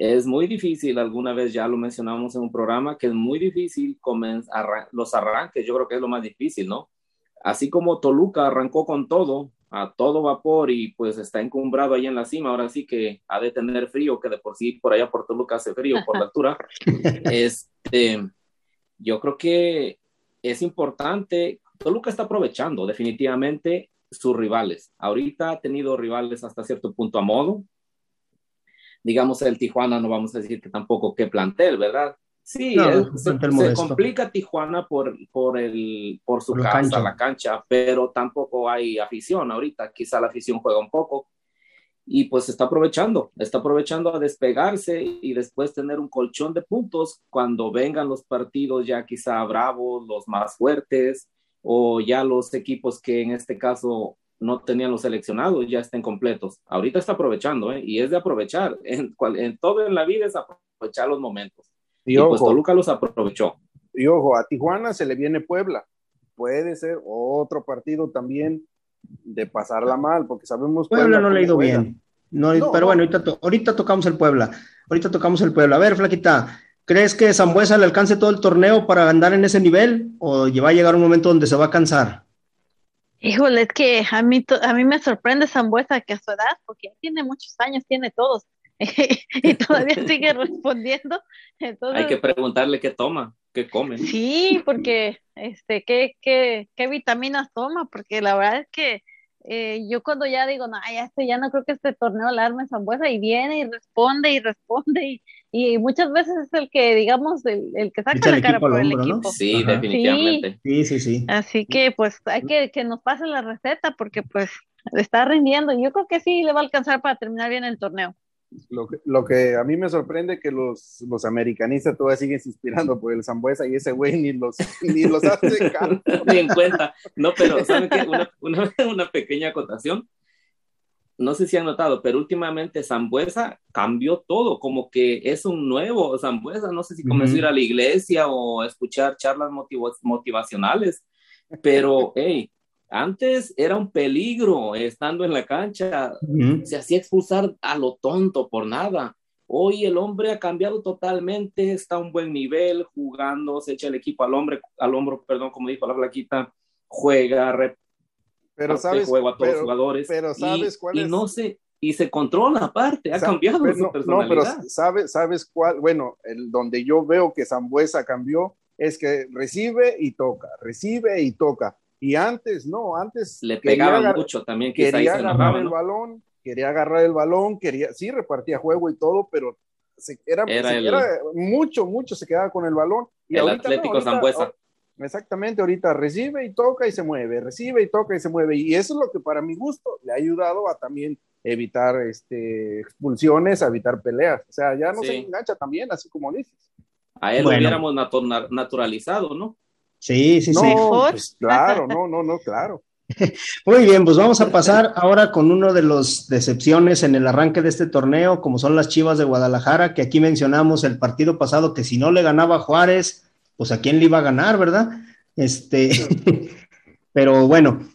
[SPEAKER 4] es muy difícil, alguna vez ya lo mencionamos en un programa, que es muy difícil comenzar los arranques, yo creo que es lo más difícil, ¿no? Así como Toluca arrancó con todo, a todo vapor y pues está encumbrado ahí en la cima, ahora sí que ha de tener frío, que de por sí por allá por Toluca hace frío por la altura. este, yo creo que es importante, Toluca está aprovechando definitivamente sus rivales. Ahorita ha tenido rivales hasta cierto punto a modo, digamos, el Tijuana, no vamos a decir que tampoco qué plantel, ¿verdad? Sí, se, complica Tijuana por, por, el, por su casa, la cancha, pero tampoco hay afición ahorita. Quizá la afición juega un poco y pues está aprovechando, está aprovechando a despegarse y después tener un colchón de puntos cuando vengan los partidos ya quizá bravos, los más fuertes o ya los equipos que en este caso no tenían los seleccionados ya estén completos. Ahorita está aprovechando, ¿eh? y es de aprovechar. En, en todo en la vida es aprovechar los momentos. Y, pues, ojo, pues Toluca los aprovechó.
[SPEAKER 2] Y ojo, a Tijuana se le viene Puebla. Puede ser otro partido también de pasarla mal, porque sabemos
[SPEAKER 1] Puebla, no le ha ido bien. No, pero bueno, ahorita, ahorita tocamos el Puebla. Ahorita tocamos el Puebla. A ver, Flaquita, ¿crees que Zambuesa le alcance todo el torneo para andar en ese nivel? ¿O va a llegar un momento donde se va a cansar?
[SPEAKER 3] Híjole, es que a mí, a mí me sorprende Zambuesa que a su edad, porque ya tiene muchos años, tiene todos, y todavía sigue respondiendo.
[SPEAKER 4] Hay que preguntarle qué toma, qué come.
[SPEAKER 3] Sí, porque, este, qué, qué, qué vitaminas toma, porque la verdad es que eh, yo cuando ya digo, no, ya, este, ya no creo que este torneo la arme Zambuesa y viene y responde y responde y, y muchas veces es el que, digamos, el, el que saca la cara por el equipo.
[SPEAKER 4] Sí, definitivamente.
[SPEAKER 1] Sí. sí, sí,
[SPEAKER 3] Así que pues hay que que nos pase la receta porque pues está rindiendo. Yo creo que sí le va a alcanzar para terminar bien el torneo.
[SPEAKER 2] Lo que, lo que a mí me sorprende es que los, los americanistas todavía siguen inspirando por el Zambuesa y ese güey ni los, ni los hace
[SPEAKER 4] ni en cuenta. No, pero ¿saben qué? Una, una, una, pequeña acotación. No sé si han notado, pero últimamente Zambuesa cambió todo, como que es un nuevo Zambuesa. No sé si comenzó a ir a la iglesia o a escuchar charlas motivacionales, pero hey, antes era un peligro estando en la cancha, se hacía expulsar a lo tonto por nada. Hoy el hombre ha cambiado totalmente, está a un buen nivel, jugando, se echa el equipo al hombre, al hombro, perdón, como dijo la flaquita, juega,
[SPEAKER 2] pero sabes,
[SPEAKER 4] a todos los jugadores.
[SPEAKER 2] Pero sabes
[SPEAKER 4] y,
[SPEAKER 2] cuál
[SPEAKER 4] y no se y se controla aparte, ha cambiado su personalidad.
[SPEAKER 2] No, pero ¿sabes, sabes cuál? Bueno, el, donde yo veo que Zambuesa cambió es que recibe y toca, recibe y toca. Y antes, no, antes...
[SPEAKER 4] Le pegaba mucho también.
[SPEAKER 2] Quería agarrar el balón, quería agarrar el balón, quería, sí, repartía juego y todo, pero se, era, mucho, mucho se quedaba con el balón. Y
[SPEAKER 4] el Atlético Zambuesa.
[SPEAKER 2] Exactamente, ahorita recibe y toca y se mueve, recibe y toca y se mueve. Y eso es lo que para mi gusto le ha ayudado a también evitar este, expulsiones, a evitar peleas. O sea, ya no se engancha también, así como dices.
[SPEAKER 4] A él lo hubiéramos naturalizado, ¿no?
[SPEAKER 1] Sí, sí, sí.
[SPEAKER 2] Pues, claro, no, no, no, claro.
[SPEAKER 1] Muy bien, pues vamos a pasar ahora con uno de los decepciones en el arranque de este torneo, como son las Chivas de Guadalajara, que aquí mencionamos el partido pasado que si no le ganaba Juárez, pues a quién le iba a ganar, ¿verdad? Este, pero bueno,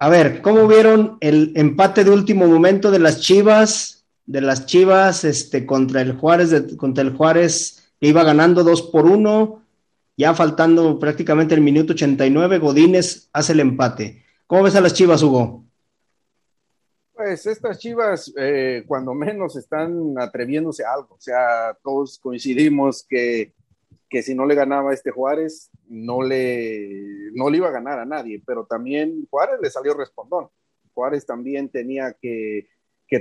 [SPEAKER 1] a ver, ¿cómo vieron el empate de último momento de las Chivas, de las Chivas, este, contra el Juárez, contra el Juárez que iba ganando dos por uno, ya faltando prácticamente el minuto 89, Godínez hace el empate. ¿Cómo ves a las Chivas, Hugo?
[SPEAKER 2] Pues estas Chivas, eh, cuando menos, están atreviéndose a algo. O sea, todos coincidimos que que si no le ganaba este Juárez, no le, no le iba a ganar a nadie, pero también Juárez le salió respondón. Juárez también tenía que,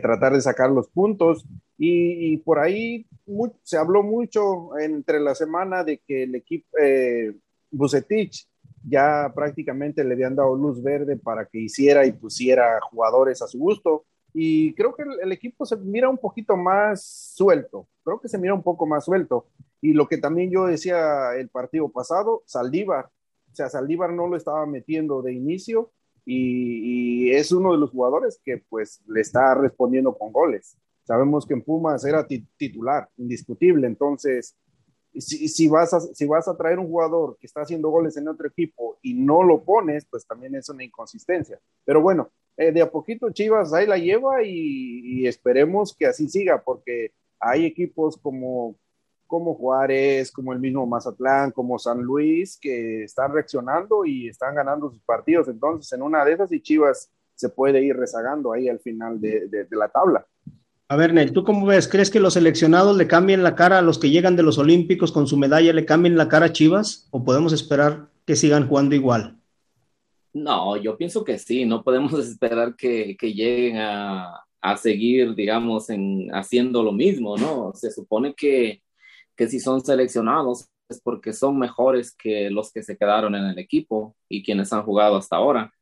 [SPEAKER 2] tratar de sacar los puntos y, por ahí se habló mucho entre la semana de que el equipo eh, Bucetich ya prácticamente le habían dado luz verde para que hiciera y pusiera jugadores a su gusto y creo que el, equipo se mira un poquito más suelto, creo que se mira un poco más suelto. Y lo que también yo decía el partido pasado, Saldívar, o sea, Saldívar no lo estaba metiendo de inicio y, es uno de los jugadores que pues le está respondiendo con goles. Sabemos que en Pumas era titular, indiscutible, entonces si, si, vas a, si vas a traer un jugador que está haciendo goles en otro equipo y no lo pones, pues también es una inconsistencia. Pero bueno, eh, de a poquito Chivas ahí la lleva y, esperemos que así siga, porque hay equipos como, como Juárez, como el mismo Mazatlán, como San Luis, que están reaccionando y están ganando sus partidos. Entonces, en una de esas, y Chivas se puede ir rezagando ahí al final de, de, la tabla.
[SPEAKER 1] A ver, Nel, ¿tú cómo ves? ¿Crees que los seleccionados le cambien la cara a los que llegan de los Olímpicos con su medalla, le cambien la cara a Chivas? ¿O podemos esperar que sigan jugando igual?
[SPEAKER 4] No, yo pienso que sí, no podemos esperar que, lleguen a, seguir, digamos, en, haciendo lo mismo, ¿no? Se supone que, que si son seleccionados es porque son mejores que los que se quedaron en el equipo y quienes han jugado hasta ahora.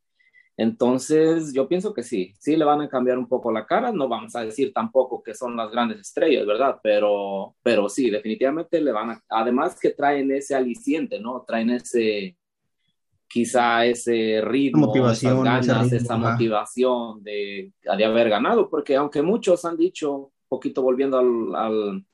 [SPEAKER 4] Entonces, yo pienso que sí, sí le van a cambiar un poco la cara, no vamos a decir tampoco que son las grandes estrellas, ¿verdad? Pero, pero sí, definitivamente le van a, además que traen ese aliciente, ¿no? Traen ese, quizá ese ritmo, motivación, esas ganas, esa motivación de, de, haber ganado, porque aunque muchos han dicho, un poquito volviendo al,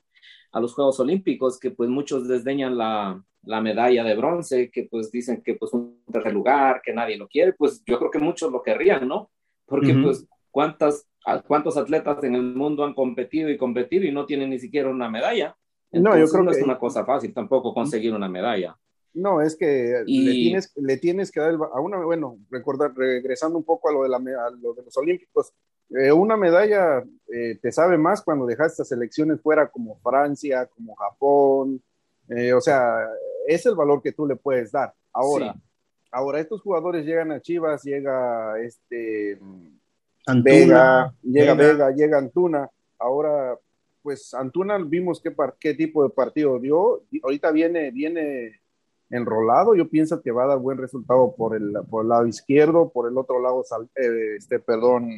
[SPEAKER 4] a los Juegos Olímpicos, que pues muchos desdeñan la, la, medalla de bronce, que pues dicen que pues un tercer lugar, que nadie lo quiere, pues yo creo que muchos lo querrían, ¿no? Porque pues cuántas, cuántos atletas en el mundo han competido y competido y no tienen ni siquiera una medalla. no, yo creo no que es una cosa fácil tampoco conseguir una medalla.
[SPEAKER 2] No, es que le, tienes, le tienes que dar a una, bueno, recordar, regresando un poco a lo de, la, lo de los Olímpicos, eh, una medalla eh, te sabe más cuando dejas estas selecciones fuera como Francia, como Japón, eh, o sea, es el valor que tú le puedes dar. Ahora, ahora estos jugadores llegan a Chivas, llega este Vega, llega Vega, llega Antuna, ahora pues Antuna vimos qué, qué tipo de partido dio, ahorita viene, viene enrolado, yo pienso que va a dar buen resultado por el, por el lado izquierdo, por el otro lado, eh, este, perdón,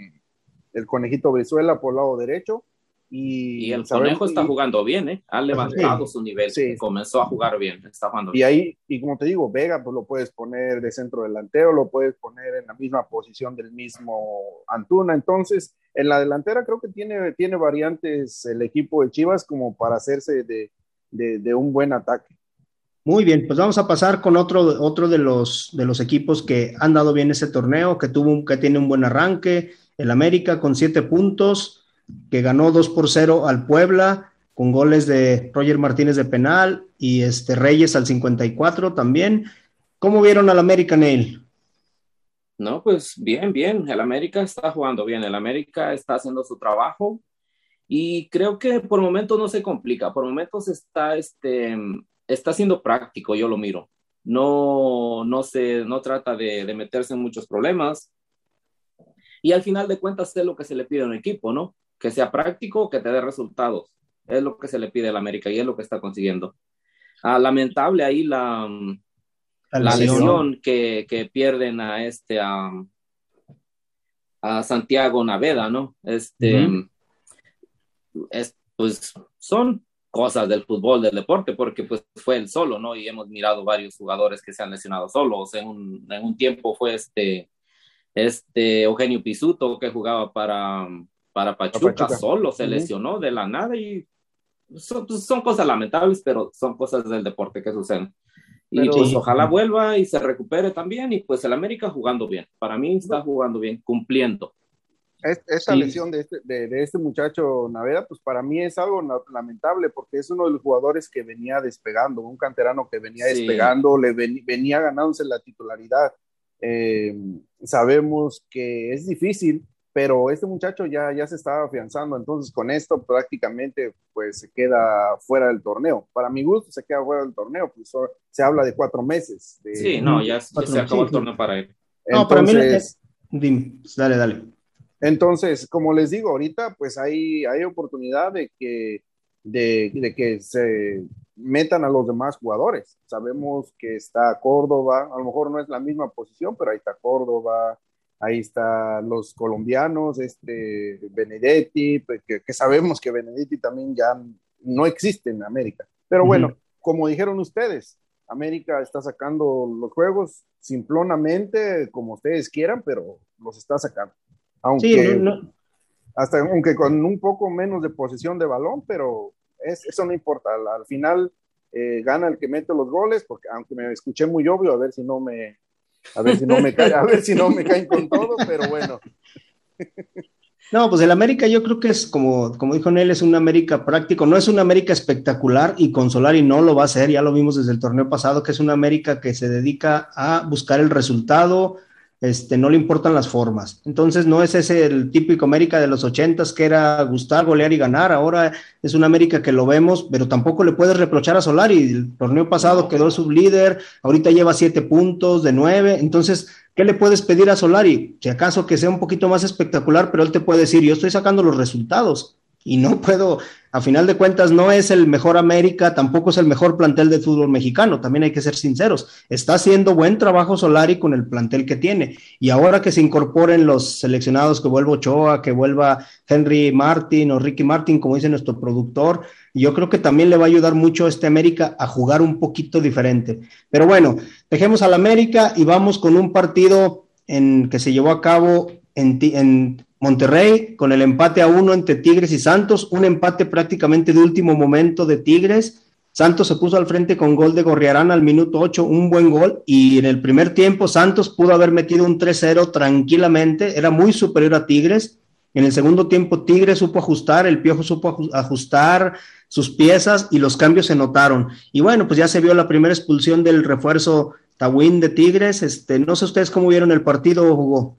[SPEAKER 2] el conejito Brizuela por el lado derecho. Y,
[SPEAKER 4] el conejo está jugando bien, ¿eh? Ha levantado su nivel, comenzó a jugar bien, está jugando
[SPEAKER 2] Y ahí, y como te digo, Vega, pues lo puedes poner de centro delantero, lo puedes poner en la misma posición del mismo Antuna. Entonces, en la delantera creo que tiene, tiene variantes el equipo de Chivas como para hacerse de, de un buen ataque.
[SPEAKER 1] Muy bien, pues vamos a pasar con otro, otro de, los, de los equipos que han dado bien ese torneo, que, tuvo, que tiene un buen arranque, el América con siete puntos, que ganó 2 por 0 al Puebla, con goles de Roger Martínez de penal y este Reyes al 54 también. ¿Cómo vieron al América, Neil?
[SPEAKER 4] No, pues bien, bien. El América está jugando bien. El América está haciendo su trabajo y creo que por momentos no se complica. Por momentos está, este, está siendo práctico, yo lo miro. No, no se, no trata de, de meterse en muchos problemas. Y al final de cuentas es lo que se le pide a un equipo, ¿no? Que sea práctico, que te dé resultados. Es lo que se le pide al América y es lo que está consiguiendo. Ah, lamentable ahí la, la, lesión, que, que, pierden a este a, a Santiago Naveda, ¿no? Este es, pues son cosas del fútbol, del deporte, porque pues fue el solo, ¿no? Y hemos mirado varios jugadores que se han lesionado solos. En un, en un tiempo fue este, este Eugenio Pisuto que jugaba para, para Pachuca, solo, se lesionó de la nada y son, pues, son, cosas lamentables, pero son cosas del deporte que suceden. Y pues ojalá vuelva y se recupere también y pues el América jugando bien. Para mí está jugando bien, cumpliendo.
[SPEAKER 2] Esta lesión de este, de, este, muchacho Naveda, pues para mí es algo lamentable porque es uno de los jugadores que venía despegando, un canterano que venía despegando, le venía ganándose la titularidad. Eh, sabemos que es difícil, pero este muchacho ya, ya se estaba afianzando, entonces con esto prácticamente pues se queda fuera del torneo. Para mi gusto se queda fuera del torneo, pues se habla de cuatro meses.
[SPEAKER 4] sí, no, ya, se acabó el torneo para él.
[SPEAKER 1] No, para mí, dime, dale, dale.
[SPEAKER 2] Entonces, como les digo, ahorita pues hay, hay oportunidad de que, de, que se metan a los demás jugadores. Sabemos que está Córdoba, a lo mejor no es la misma posición, pero ahí está Córdoba, ahí están los colombianos, este Benedetti, pues, que, sabemos que Benedetti también ya no existe en América. Pero bueno, como dijeron ustedes, América está sacando los juegos simplonamente, como ustedes quieran, pero los está sacando. Aunque, hasta aunque con un poco menos de posesión de balón, pero eso no importa. Al, final eh, gana el que mete los goles, porque aunque me escuché muy obvio, a ver si no me, a ver si no me caen, a ver si no me caen con todo, pero bueno.
[SPEAKER 1] No, pues el América yo creo que es como, como dijo Nel, es un América práctico, no es un América espectacular y consolar y no lo va a ser, ya lo vimos desde el torneo pasado, que es un América que se dedica a buscar el resultado, este, no le importan las formas. Entonces no es ese el típico América de los ochentas que era gustar, golear y ganar. Ahora es una América que lo vemos, pero tampoco le puedes reprochar a Solari. El torneo pasado quedó sublíder, ahorita lleva siete puntos de nueve. Entonces, ¿qué le puedes pedir a Solari? Si acaso que sea un poquito más espectacular, pero él te puede decir, yo estoy sacando los resultados y no puedo, a final de cuentas, no es el mejor América, tampoco es el mejor plantel de fútbol mexicano, también hay que ser sinceros. Está haciendo buen trabajo Solari con el plantel que tiene. Y ahora que se incorporen los seleccionados, que vuelva Ochoa, que vuelva Henry Martin o Ricky Martin, como dice nuestro productor, yo creo que también le va a ayudar mucho a este América a jugar un poquito diferente. Pero bueno, dejemos al América y vamos con un partido en, que se llevó a cabo en, en Monterrey con el empate a uno entre Tigres y Santos, un empate prácticamente de último momento de Tigres. Santos se puso al frente con gol de Gorriarán al minuto 8, un buen gol, y en el primer tiempo Santos pudo haber metido un 3-0 tranquilamente, era muy superior a Tigres. En el segundo tiempo Tigres supo ajustar, el Piojo supo ajustar sus piezas y los cambios se notaron. Y bueno, pues ya se vio la primera expulsión del refuerzo Tawin de Tigres. Este, no sé ustedes cómo vieron el partido, Hugo.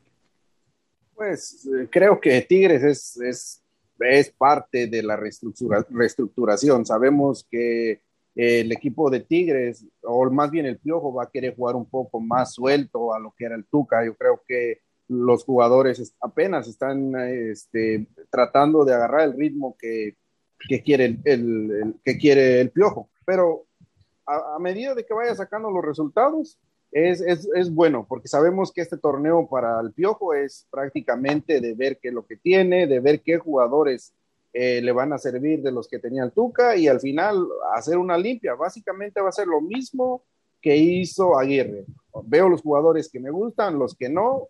[SPEAKER 2] Pues eh, creo que Tigres es, es, es parte de la reestructuración. Sabemos que el equipo de Tigres, o más bien el Piojo, va a querer jugar un poco más suelto a lo que era el Tuca. Yo creo que los jugadores apenas están este, tratando de agarrar el ritmo que, que quiere el, que quiere el Piojo. Pero a, a medida de que vaya sacando los resultados, es, es, es, bueno, porque sabemos que este torneo para el Piojo es prácticamente de ver qué es lo que tiene, de ver qué jugadores eh, le van a servir de los que tenía el Tuca y al final hacer una limpia. Básicamente va a ser lo mismo que hizo Aguirre. Veo los jugadores que me gustan, los que no,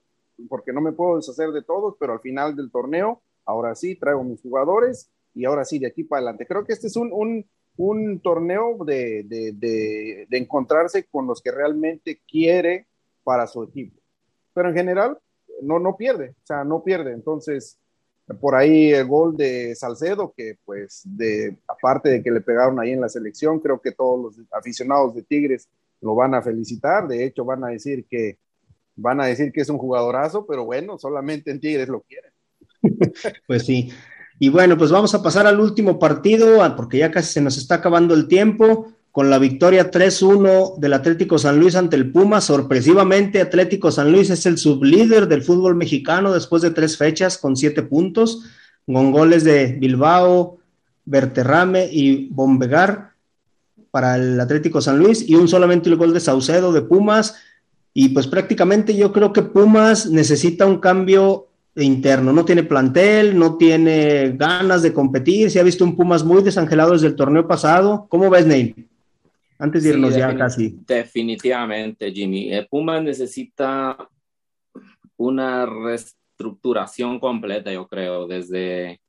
[SPEAKER 2] porque no me puedo deshacer de todos, pero al final del torneo, ahora sí, traigo mis jugadores y ahora sí, de aquí para adelante. Creo que este es un, un un torneo de, de, de, encontrarse con los que realmente quiere para su equipo. Pero en general, no, no pierde, o sea, no pierde. Entonces, por ahí el gol de Salcedo, que pues, de, aparte de que le pegaron ahí en la selección, creo que todos los aficionados de Tigres lo van a felicitar. De hecho, van a decir que van a decir que es un jugadorazo, pero bueno, solamente en Tigres lo quieren.
[SPEAKER 1] pues sí. Y bueno, pues vamos a pasar al último partido, porque ya casi se nos está acabando el tiempo, con la victoria 3-1 del Atlético San Luis ante el Puma. Sorpresivamente, Atlético San Luis es el sublíder del fútbol mexicano después de tres fechas con siete puntos, con goles de Bilbao, Berterrame y Bombegar para el Atlético San Luis y un solamente el gol de Saucedo de Pumas. Y pues prácticamente yo creo que Pumas necesita un cambio interno. No tiene plantel, no tiene ganas de competir. Se ha visto un Pumas muy desangelado desde el torneo pasado. ¿Cómo ves, Neil? Antes de irnos ya casi.
[SPEAKER 4] Definitivamente, Jimmy. Eh, Pumas necesita una reestructuración completa, yo creo, desde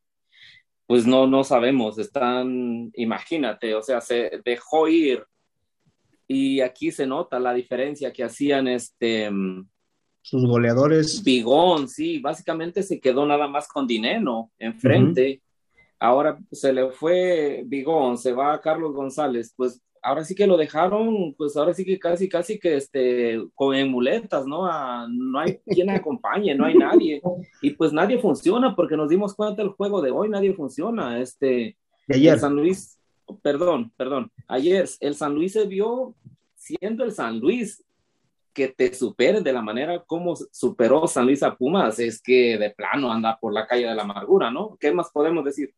[SPEAKER 4] pues no, no sabemos, están, imagínate, o sea, se dejó ir y aquí se nota la diferencia que hacían este...
[SPEAKER 1] Sus goleadores.
[SPEAKER 4] Bigón, sí, básicamente se quedó nada más con dinero enfrente. Ahora se le fue Bigón, se va Carlos González, pues ahora sí que lo dejaron, pues ahora sí que casi, casi que este, con muletas, ¿no? no hay quien acompañe, no hay nadie. Y pues nadie funciona porque nos dimos cuenta del juego de hoy, nadie funciona. Este,
[SPEAKER 1] ayer.
[SPEAKER 4] San Luis, perdón, perdón, ayer el San Luis se vio siendo el San Luis que te supere de la manera como superó San Luis a Pumas, es que de plano anda por la calle de la amargura, ¿no? ¿Qué más podemos decir?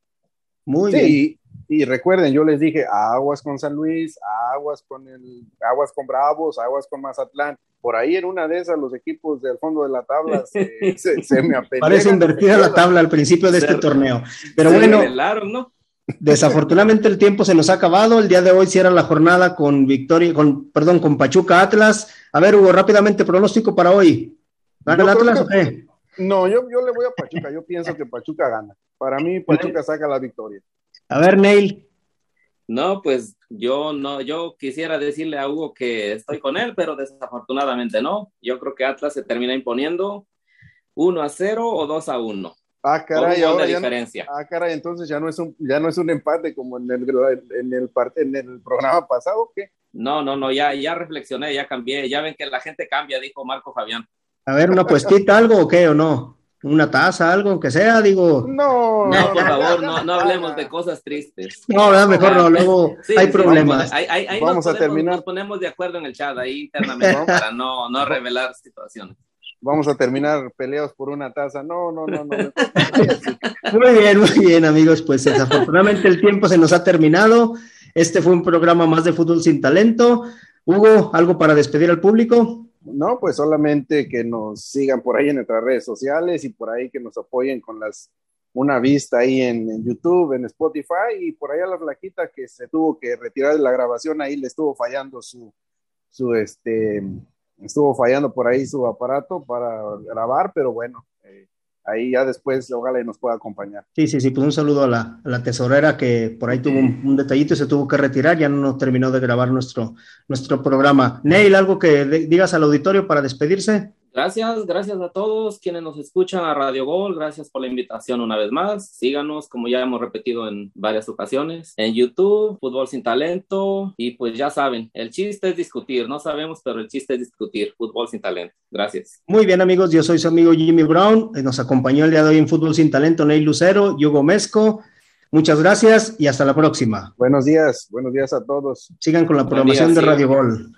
[SPEAKER 2] Muy bien. Y recuerden, yo les dije, aguas con San Luis, aguas con el, aguas con Bravos, aguas con Mazatlán. Por ahí en una de esas los equipos del fondo de la tabla se, me apelean.
[SPEAKER 1] Parece invertida la tabla al principio de este torneo. Pero bueno,
[SPEAKER 4] ¿no?
[SPEAKER 1] Desafortunadamente el tiempo se nos ha acabado. El día de hoy cierra la jornada con victoria, con, perdón, con Pachuca Atlas. A ver, Hugo, rápidamente pronóstico para hoy. ¿Gana el Atlas o qué?
[SPEAKER 2] No, yo, yo le voy a Pachuca. Yo pienso que Pachuca gana. Para mí, Pachuca saca la victoria.
[SPEAKER 1] A ver, Neil.
[SPEAKER 4] No, pues yo no, yo quisiera decirle a Hugo que estoy con él, pero desafortunadamente no. Yo creo que Atlas se termina imponiendo 1 a 0 o 2 a 1.
[SPEAKER 2] Ah, caray,
[SPEAKER 4] ahora diferencia.
[SPEAKER 2] ah, caray, entonces ya no es un, ya no es un empate como en el, en el, en el programa pasado, ¿qué?
[SPEAKER 4] No, no, no, ya, ya reflexioné, ya cambié, ya ven que la gente cambia, dijo Marco Fabián.
[SPEAKER 1] A ver, una puestita, algo o qué o no una taza, algo, aunque sea, digo.
[SPEAKER 2] No,
[SPEAKER 4] no, por favor, no, no hablemos de cosas tristes.
[SPEAKER 1] No, mejor no, luego hay problemas.
[SPEAKER 2] vamos a terminar.
[SPEAKER 4] Nos ponemos de acuerdo en el chat ahí internamente para no, no revelar situaciones.
[SPEAKER 2] Vamos a terminar peleados por una taza. No, no, no, no.
[SPEAKER 1] muy bien, muy bien, amigos. Pues desafortunadamente el tiempo se nos ha terminado. Este fue un programa más de fútbol sin talento. Hugo, ¿algo para despedir al público?
[SPEAKER 2] No, pues solamente que nos sigan por ahí en nuestras redes sociales y por ahí que nos apoyen con las una vista ahí en, YouTube, en Spotify y por ahí a la flaquita que se tuvo que retirar de la grabación, ahí le estuvo fallando su, su este, estuvo fallando por ahí su aparato para grabar, pero bueno, ahí ya después ojalá nos pueda acompañar.
[SPEAKER 1] Sí, sí, sí, pues un saludo a la, tesorera que por ahí tuvo un, detallito y se tuvo que retirar, ya no terminó de grabar nuestro, nuestro programa. Neil, ¿algo que digas al auditorio para despedirse?
[SPEAKER 4] Gracias, gracias a todos quienes nos escuchan a Radio Gol, gracias por la invitación una vez más. Síganos, como ya hemos repetido en varias ocasiones, en YouTube, Fútbol sin Talento, y pues ya saben, el chiste es discutir, no sabemos, pero el chiste es discutir, Fútbol sin Talento. Gracias.
[SPEAKER 1] Muy bien amigos, yo soy su amigo Jimmy Brown, nos acompañó el día de hoy en Fútbol sin Talento Neil Lucero Hugo Mesco. Muchas gracias y hasta la próxima.
[SPEAKER 2] Buenos días, buenos días a todos.
[SPEAKER 1] Sigan con la programación de Radio Gol.